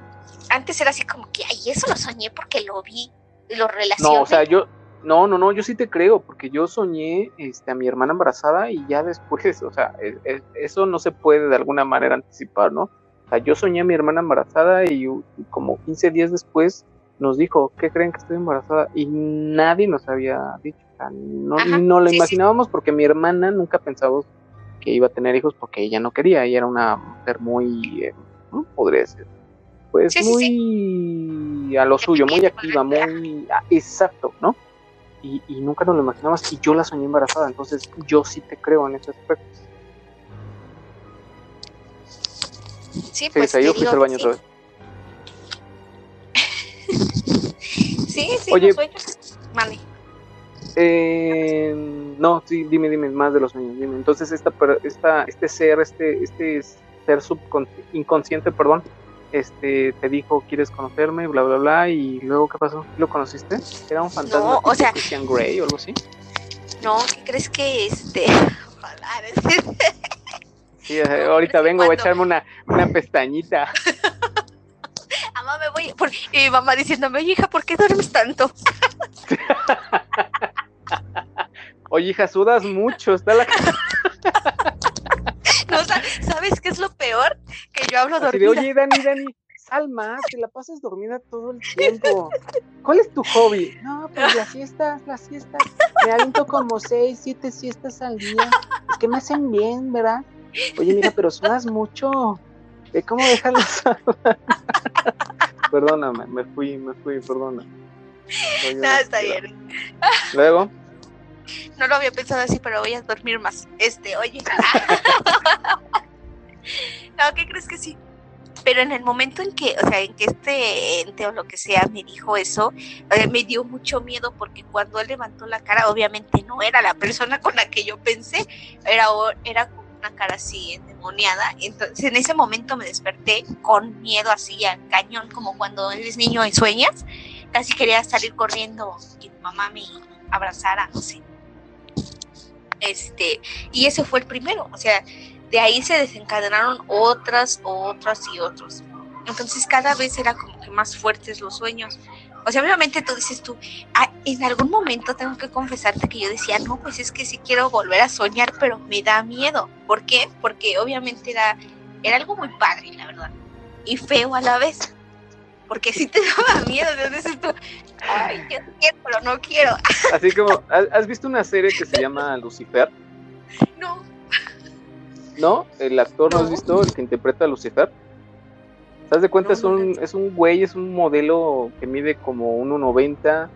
antes era así como que, ay, eso lo soñé porque lo vi lo relacioné. No, o sea, yo, no, no, no, yo sí te creo, porque yo soñé este, a mi hermana embarazada y ya después, [LAUGHS] o sea, e- e- eso no se puede de alguna manera anticipar, ¿no? O sea, yo soñé a mi hermana embarazada y, y como 15 días después nos dijo, ¿qué creen que estoy embarazada? Y nadie nos había dicho, o sea, no, Ajá, no lo sí, sí. imaginábamos porque mi hermana nunca pensamos que iba a tener hijos porque ella no quería, ella era una mujer muy, eh, ¿cómo podría decir? Pues Sí, sí, muy a lo suyo, muy activa, muy exacto, ¿no? Y, y nunca nos lo imaginamos y yo la soñé embarazada, entonces yo sí te creo en ese aspecto. Sí, Sí, pues fuiste al baño otra vez. [LAUGHS] sí. Sí, Oye. los sueños. Vale. Eh, no, sí, dime, dime más de los sueños, dime. Entonces esta, esta, este ser, este, este ser inconsciente, perdón, este, te dijo, ¿quieres conocerme? Bla, bla, bla, y luego, ¿qué pasó? ¿Lo conociste? ¿Era un fantasma No, o sea- Christian Grey o algo así? No, ¿qué crees que este? [LAUGHS] Ojalá, [LAUGHS] Sí, ahorita [LAUGHS] vengo, voy a echarme una, una pestañita. Mamá, me voy. por- Y mi mamá diciéndome, oye, hija, ¿por qué duermes tanto? Oye, hija, sudas mucho, está la Que yo hablo de, dormida. oye, Dani, Dani, sal más, te la pasas dormida todo el tiempo. ¿Cuál es tu hobby? No, pues las siestas, las siestas. Me aviento como seis, siete siestas al día. Es que me hacen bien, ¿verdad? Oye, mira, pero sudas mucho. Ve cómo dejarlas. [LAUGHS] Perdóname, me fui, me fui, perdona. Oye, No, está bien. Luego, No lo había pensado así, pero voy a dormir más. Este, oye. [LAUGHS] [LAUGHS] no, ¿qué crees que sí? Pero en el momento en que, o sea, en que este ente o lo que sea me dijo eso, eh, me dio mucho miedo porque cuando él levantó la cara, obviamente no era la persona con la que yo pensé, era, era una cara así endemoniada. Entonces, en ese momento me desperté con miedo así al cañón, como cuando eres niño y sueñas. Casi quería salir corriendo, que mi mamá me abrazara, no sé. Este, y ese fue el primero, o sea, de ahí se desencadenaron otras, otras y otros. Entonces cada vez era como que más fuertes los sueños. O sea, obviamente tú dices tú, "Ah, en algún momento tengo que confesarte que yo decía, no, pues es que sí quiero volver a soñar, pero me da miedo. ¿Por qué? Porque obviamente era, era algo muy padre, la verdad, y feo a la vez. Porque sí te [LAUGHS] daba miedo, entonces tú, ay, yo quiero, pero no quiero. así como, ¿has, has visto una serie que se llama Lucifer? No. El actor, ¿no has visto? El que interpreta a Lucifer. ¿Te das de cuenta? No, es, un, es un güey, es un modelo que mide como 1.90,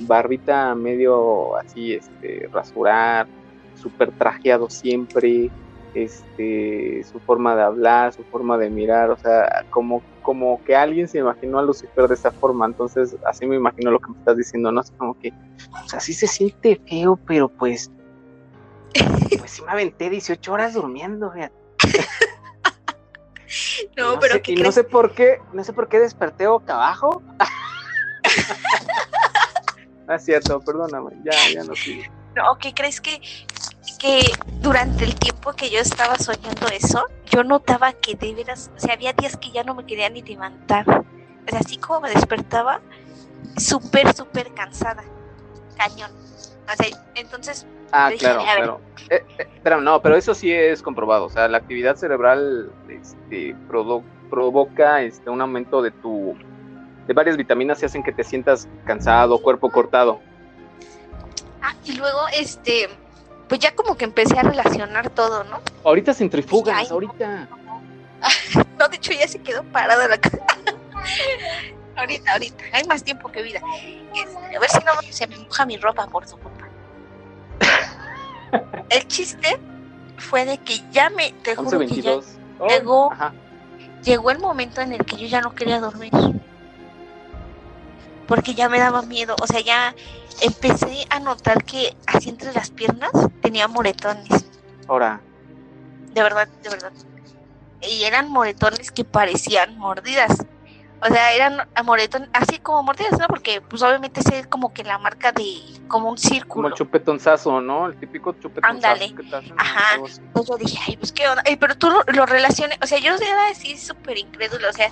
barbita medio así, este, rasurar, súper trajeado siempre, este, su forma de hablar, su forma de mirar, o sea, como, como que alguien se imaginó a Lucifer de esa forma, entonces así me imagino lo que me estás diciendo, ¿no? Así como que, o sea, sí se siente feo, pero pues, [LAUGHS] pues sí me aventé 18 horas durmiendo, fíjate. [LAUGHS] no, pero sé, ¿qué y no sé por qué, no sé por qué desperté boca abajo. [LAUGHS] ah, es cierto, perdóname, ya, ya no sigo. No, ¿qué crees que, que durante el tiempo que yo estaba soñando eso, yo notaba que de veras, o sea, había días que ya no me quería ni levantar. O sea, así como me despertaba, súper, súper cansada. Cañón. O sea, entonces, Ah, claro, claro. Eh, eh, pero no, pero eso sí es comprobado. O sea, la actividad cerebral este, prodo- provoca este, un aumento de tu de varias vitaminas y hacen que te sientas cansado, cuerpo cortado. ah, y luego, este, pues ya como que empecé a relacionar todo, ¿no? Ahorita centrifugas, Ay, ahorita. [LAUGHS] No, de hecho ya se quedó parada la cara. [LAUGHS] ahorita, ahorita. Hay más tiempo que vida. Este, a ver si no se me moja mi ropa por su culpa. El chiste fue de que ya me, te juro que ya 11.22. Oh, llegó- ajá. llegó el momento en el que yo ya no quería dormir. Porque ya me daba miedo. O sea, ya empecé a notar que así entre las piernas tenía moretones. Ahora, De verdad, de verdad. Y eran moretones que parecían mordidas. O sea, eran moretones, así como mordidas, ¿no? Porque pues obviamente es como que la marca de, como un Como círculo. el chupetonzazo, ¿no? El típico chupetonzazo Ándale. Ajá. Pues yo dije, ay, pues qué onda. Eh, pero tú lo, lo relaciones, o sea, yo era así súper incrédula, o sea,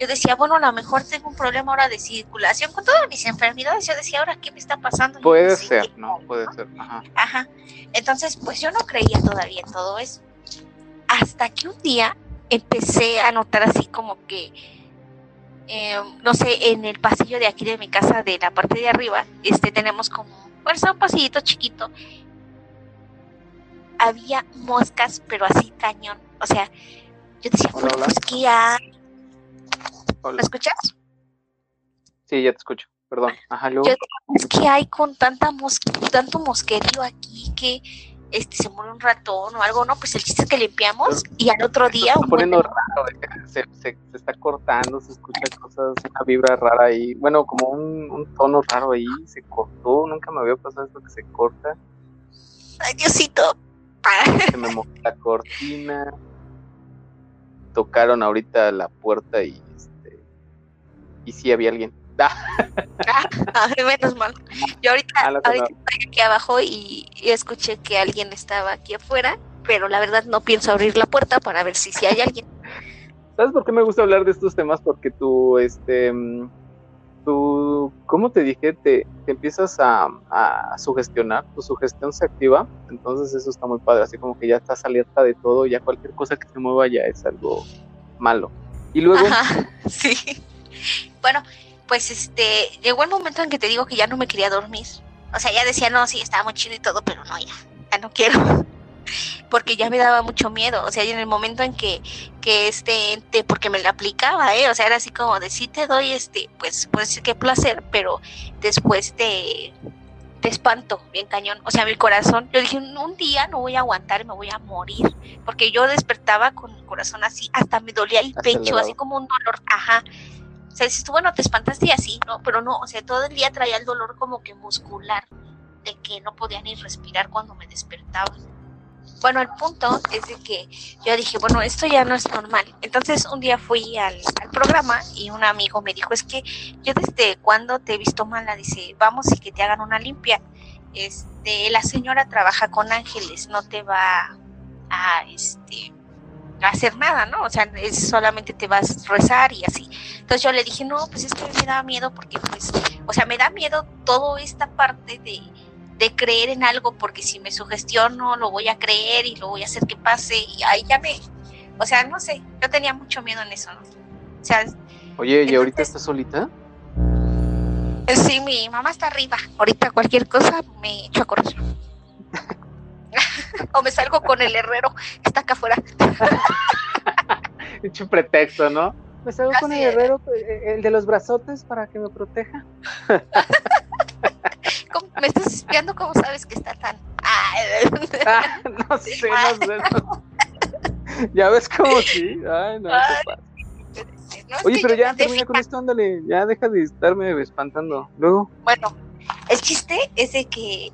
yo decía, bueno, a lo mejor tengo un problema ahora de circulación con todas mis enfermedades. Yo decía, ahora, ¿qué me está pasando? Puede no sé ser, qué, ¿no? Puede ser. Ajá. Ajá. Entonces, pues yo no creía todavía en todo eso. Hasta que un día empecé a notar así como que, eh, no sé, en el pasillo de aquí de mi casa, de la parte de arriba, este tenemos como, bueno, es un pasillito chiquito. Había moscas, pero así cañón. O sea, yo decía, Hola, hola. pues ¿qué hay? Hola. ¿Me escuchas? Sí, ya te escucho. Perdón. Ajá, luego. Yo- Es que hay con tanta mos tanto mosquerío aquí que este se muere un ratón o algo, ¿no? Pues el chiste es que limpiamos y al otro día se está poniendo buen- raro, que se, se, se está cortando, se escucha cosas, una vibra rara ahí, bueno, como un, un tono raro ahí, se cortó, nunca me había pasado esto que se corta, Ay, Diosito. Se me mojó la cortina, tocaron ahorita la puerta y este, y sí había alguien. Ah, [LAUGHS] menos mal. Yo ahorita, Ah, ahorita estoy aquí abajo y, y escuché que alguien estaba aquí afuera, pero la verdad no pienso abrir la puerta para ver si, si hay alguien. [LAUGHS] ¿Sabes por qué me gusta hablar de estos temas? Porque tú, este, tú, ¿cómo te dije? Te, te empiezas a, a sugestionar, tu sugestión se activa, entonces eso está muy padre, así como que ya estás alerta de todo, ya cualquier cosa que se mueva ya es algo malo. Y luego, Ajá, [LAUGHS] sí. Bueno, pues este, llegó el momento en que te digo que ya no me quería dormir. O sea, ya decía, no, sí, estaba muy chido y todo, pero no, ya, ya no quiero. [LAUGHS] Porque ya me daba mucho miedo. O sea, y en el momento en que, que este ente, porque me la aplicaba, ¿eh? O sea, era así como de sí te doy este, pues, pues qué placer, pero después te, te espanto, bien cañón. O sea, mi corazón, yo dije, un día no voy a aguantar, me voy a morir. Porque yo despertaba con el corazón así, hasta me dolía el pecho, así como un dolor, ajá. O sea, dices tú, bueno, te espantaste y así, ¿no? Pero no, o sea, todo el día traía el dolor como que muscular, de que no podía ni respirar cuando me despertaba. Bueno, el punto es de que yo dije, bueno, esto ya no es normal. Entonces un día fui al, al programa y un amigo me dijo, es que yo desde cuando te he visto mala, dice, vamos y que te hagan una limpia. Este, la señora trabaja con ángeles, no te va a, este, hacer nada, ¿no? O sea, es solamente te vas a rezar y así. Entonces yo le dije, no, pues es que me da miedo porque, pues, o sea, me da miedo toda esta parte de, de creer en algo porque si me sugestiono lo voy a creer y lo voy a hacer que pase y ahí ya me, o sea, no sé, yo tenía mucho miedo en eso, ¿no? O sea, oye, ¿y ahorita estás solita? sí, mi mamá está arriba, ahorita cualquier cosa me echo a correr. [LAUGHS] [LAUGHS] o me salgo con el herrero que está acá afuera. [LAUGHS] Hecho pretexto, ¿no? Me salgo con el herrero, eh, el de los brazotes para que me proteja. [LAUGHS] ¿Cómo- ¿Me estás espiando? ¿Cómo sabes que está tan...? Ah, no sé, no sé. no. Ya ves como sí. Ay, no, qué Ay, no, Oye, pero ya termina con esto, ándale. Ya deja de estarme espantando. Luego, Bueno, el chiste es de que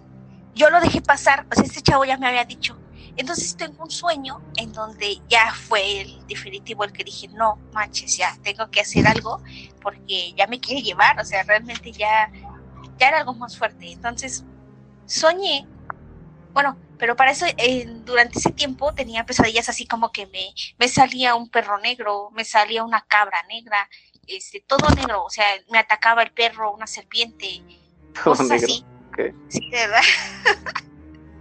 yo lo dejé pasar, o sea, este chavo ya me había dicho. Entonces tengo un sueño en donde ya fue el definitivo el que dije, no manches, ya tengo que hacer algo porque ya me quiere llevar, o sea, realmente ya, ya era algo más fuerte. Entonces soñé, bueno, pero para eso eh, durante ese tiempo tenía pesadillas así como que me, me salía un perro negro, me salía una cabra negra, este, todo negro, o sea, me atacaba el perro, una serpiente, [LAUGHS] todo cosas negro. así. Sí, de verdad. [LAUGHS]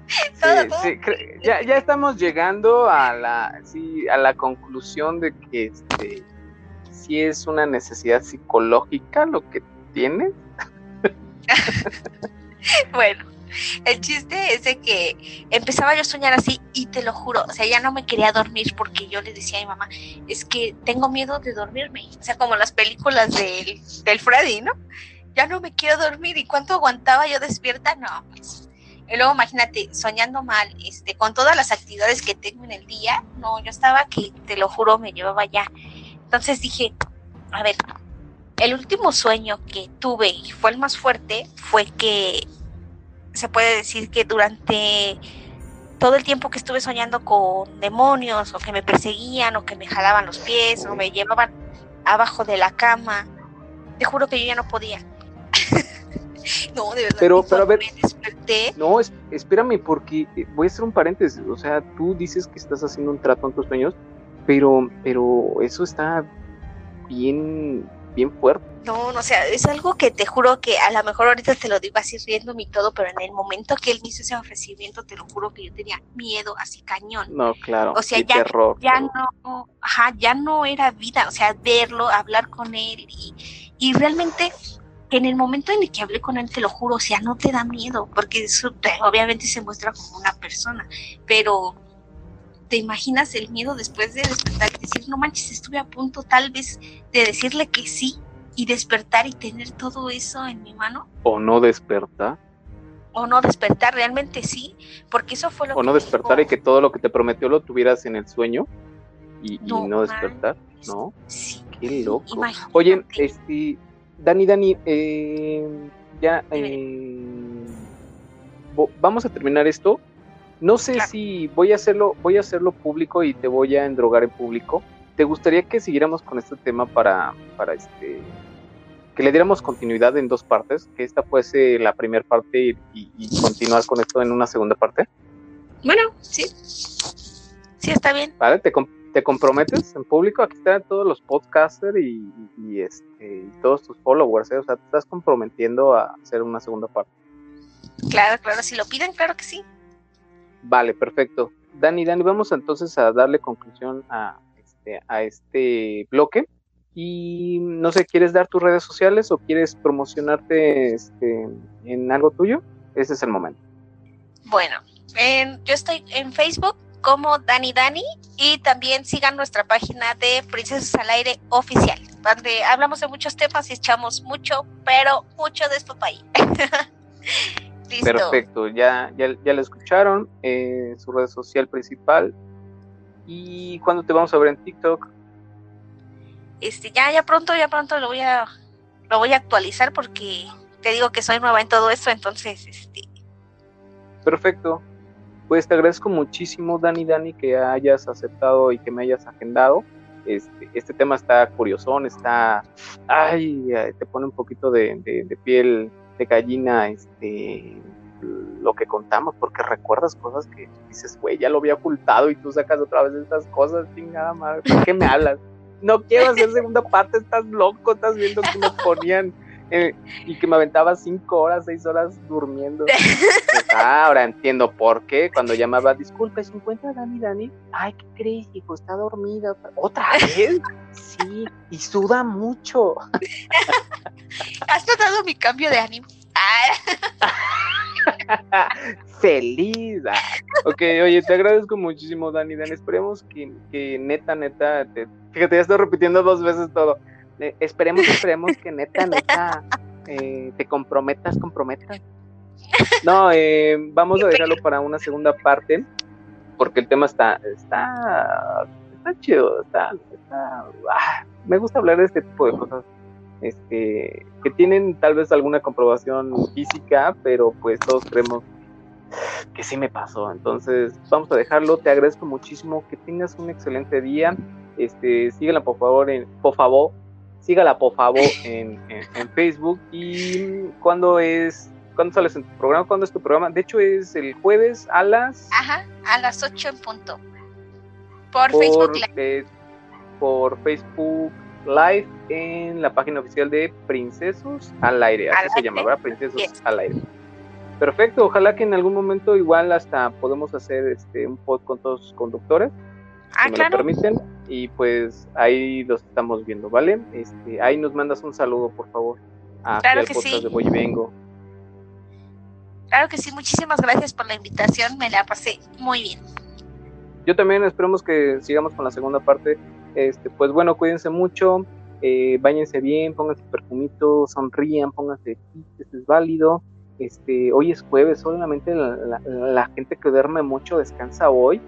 Sí, Todo, sí, ya, ya estamos llegando a la, sí, a la conclusión de que este, sí es una necesidad psicológica lo que tienes. [LAUGHS] Bueno, el chiste es de que empezaba yo a soñar así y te lo juro, o sea, ya no me quería dormir porque yo le decía a mi mamá, es que tengo miedo de dormirme, o sea, como las películas del, del Freddy, ¿no? Ya no me quiero dormir y cuánto aguantaba yo despierta, no, pues. Y luego imagínate, soñando mal, este, con todas las actividades que tengo en el día, no, yo estaba que, te lo juro, me llevaba ya. Entonces dije, a ver, el último sueño que tuve y fue el más fuerte fue que se puede decir que durante todo el tiempo que estuve soñando con demonios o que me perseguían o que me jalaban los pies o me llevaban abajo de la cama. Te juro que yo ya no podía. [LAUGHS] no, de verdad. Pero- pero a ver. me desperté, No, es- espérame, porque eh, voy a hacer un paréntesis. O sea, tú dices que estás haciendo un trato en tus sueños, pero, pero eso está bien, bien fuerte. No, no, o sea, es algo que te juro que a lo mejor ahorita te lo digo así riéndome y todo, pero en el momento que él me hizo ese ofrecimiento, te lo juro que yo tenía miedo así cañón. No, claro. O sea, ya- terror. Ya pero- no, ajá, ya no era vida, o sea, verlo, hablar con él y, y realmente que en el momento en el que hablé con él, te lo juro, o sea, no te da miedo, porque eso, te- obviamente se muestra como una persona, pero te imaginas el miedo después de despertar y decir, no manches, estuve a punto tal vez de decirle que sí y despertar y tener todo eso en mi mano, O no despertar. o no despertar, realmente sí, porque eso fue lo O que no me despertar y que todo lo que te prometió lo tuvieras en el sueño y y no, No despertar. No, sí, qué loco. imagínate. Oye, este, Dani, Dani, eh, ya eh, vamos a terminar esto. No sé Claro. si voy a hacerlo, voy a hacerlo público y te voy a endrogar en público. ¿Te gustaría que siguiéramos con este tema para, para este, que le diéramos continuidad en dos partes? Que esta fuese la primera parte y, y- y continuar con esto en una segunda parte. Bueno, sí, sí, está bien. ¿Vale? ¿Te, te comprometes en público? Aquí están todos los podcasters y, este, y todos tus followers, ¿eh? O sea, te estás comprometiendo a hacer una segunda parte. Claro, claro, si lo piden, claro que sí. Vale, perfecto. Dani, Dani, vamos entonces a darle conclusión a este, a este bloque. Y no sé, ¿quieres dar tus redes sociales o quieres promocionarte este, en algo tuyo? Ese es el momento. Bueno, en- yo estoy en Facebook como Dani Dani y también sigan nuestra página de Princesas al Aire Oficial, donde hablamos de muchos temas y echamos mucho, pero mucho de esto ahí. [LAUGHS] Listo. Perfecto, ya, ya, ya lo escucharon, eh, su red social principal. ¿Y cuándo te vamos a ver en TikTok? Este, ya, ya pronto, ya pronto lo voy a, lo voy a actualizar porque te digo que soy nueva en todo esto, entonces, este, Perfecto. Pues te agradezco muchísimo, Dani, Dani, que hayas aceptado y que me hayas agendado. Este, este tema está curiosón, está, ay, ay, te pone un poquito de, piel de gallina, este, lo que contamos, porque recuerdas cosas que dices, güey, ya lo había ocultado y tú sacas otra vez estas cosas, chingada madre, ¿por qué me hablas? No quiero hacer segunda parte, estás loco, estás viendo que me ponían eh, y que me aventaba cinco horas, seis horas durmiendo. [LAUGHS] Pues, ah, ahora entiendo por qué. Cuando llamaba, disculpe, ¿se encuentra Dani Dani? Ay, ¿qué crees, hijo? Está dormida. ¿Otra vez? Sí, y suda mucho. [LAUGHS] has notado mi cambio de ánimo. Ah, [LAUGHS] Feliz. Ah, Ok, oye, te agradezco muchísimo, Dani Dani. Esperemos que, que neta, neta, te- fíjate, ya estoy repitiendo dos veces todo. Eh, esperemos, esperemos que neta, neta, eh, te comprometas, comprometas. No, eh, vamos a dejarlo para una segunda parte, porque el tema está, está, está chido, está, está, ah, me gusta hablar de este tipo de cosas, este, que tienen tal vez alguna comprobación física, pero pues todos creemos que sí me pasó. Entonces, vamos a dejarlo. Te agradezco muchísimo. Que tengas un excelente día. Este, síguela por favor en, por favor, sígala por favor en, en, en Facebook. Y cuando es, cuando sales en tu programa, cuando es tu programa, de hecho es el jueves a las Ajá, a las 8 en punto. Por, por, Facebook Live. eh, por Facebook Live en la página oficial de Princesos al aire. Así Al se aire. llama, ¿verdad? Princesos Yes. al aire. Perfecto, ojalá que en algún momento igual hasta podemos hacer este un pod con todos los conductores, Ah, si me lo permiten, y pues ahí los estamos viendo, ¿vale? Este, ahí nos mandas un saludo, por favor, a Claro que sí. de Voy y Vengo. Claro que sí, muchísimas gracias por la invitación, me la pasé muy bien. Yo también esperemos que sigamos con la segunda parte. Este, pues bueno, cuídense mucho, eh, váyanse bien, pónganse perfumito, sonrían, pónganse chistes, es válido. Este, hoy es jueves, solamente la, la- la gente que duerme mucho descansa hoy.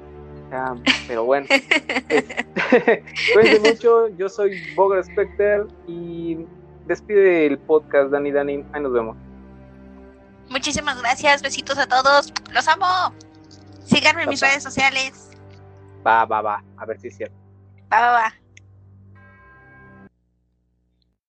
Sea, pero bueno, [LAUGHS] cuídense mucho. Yo soy Boger Specter y despide el podcast, Dani Dani. Ahí nos vemos. Muchísimas gracias, besitos a todos, los amo. Síganme en mis redes sociales. Va, va, va. A ver si es cierto. Va, va, va.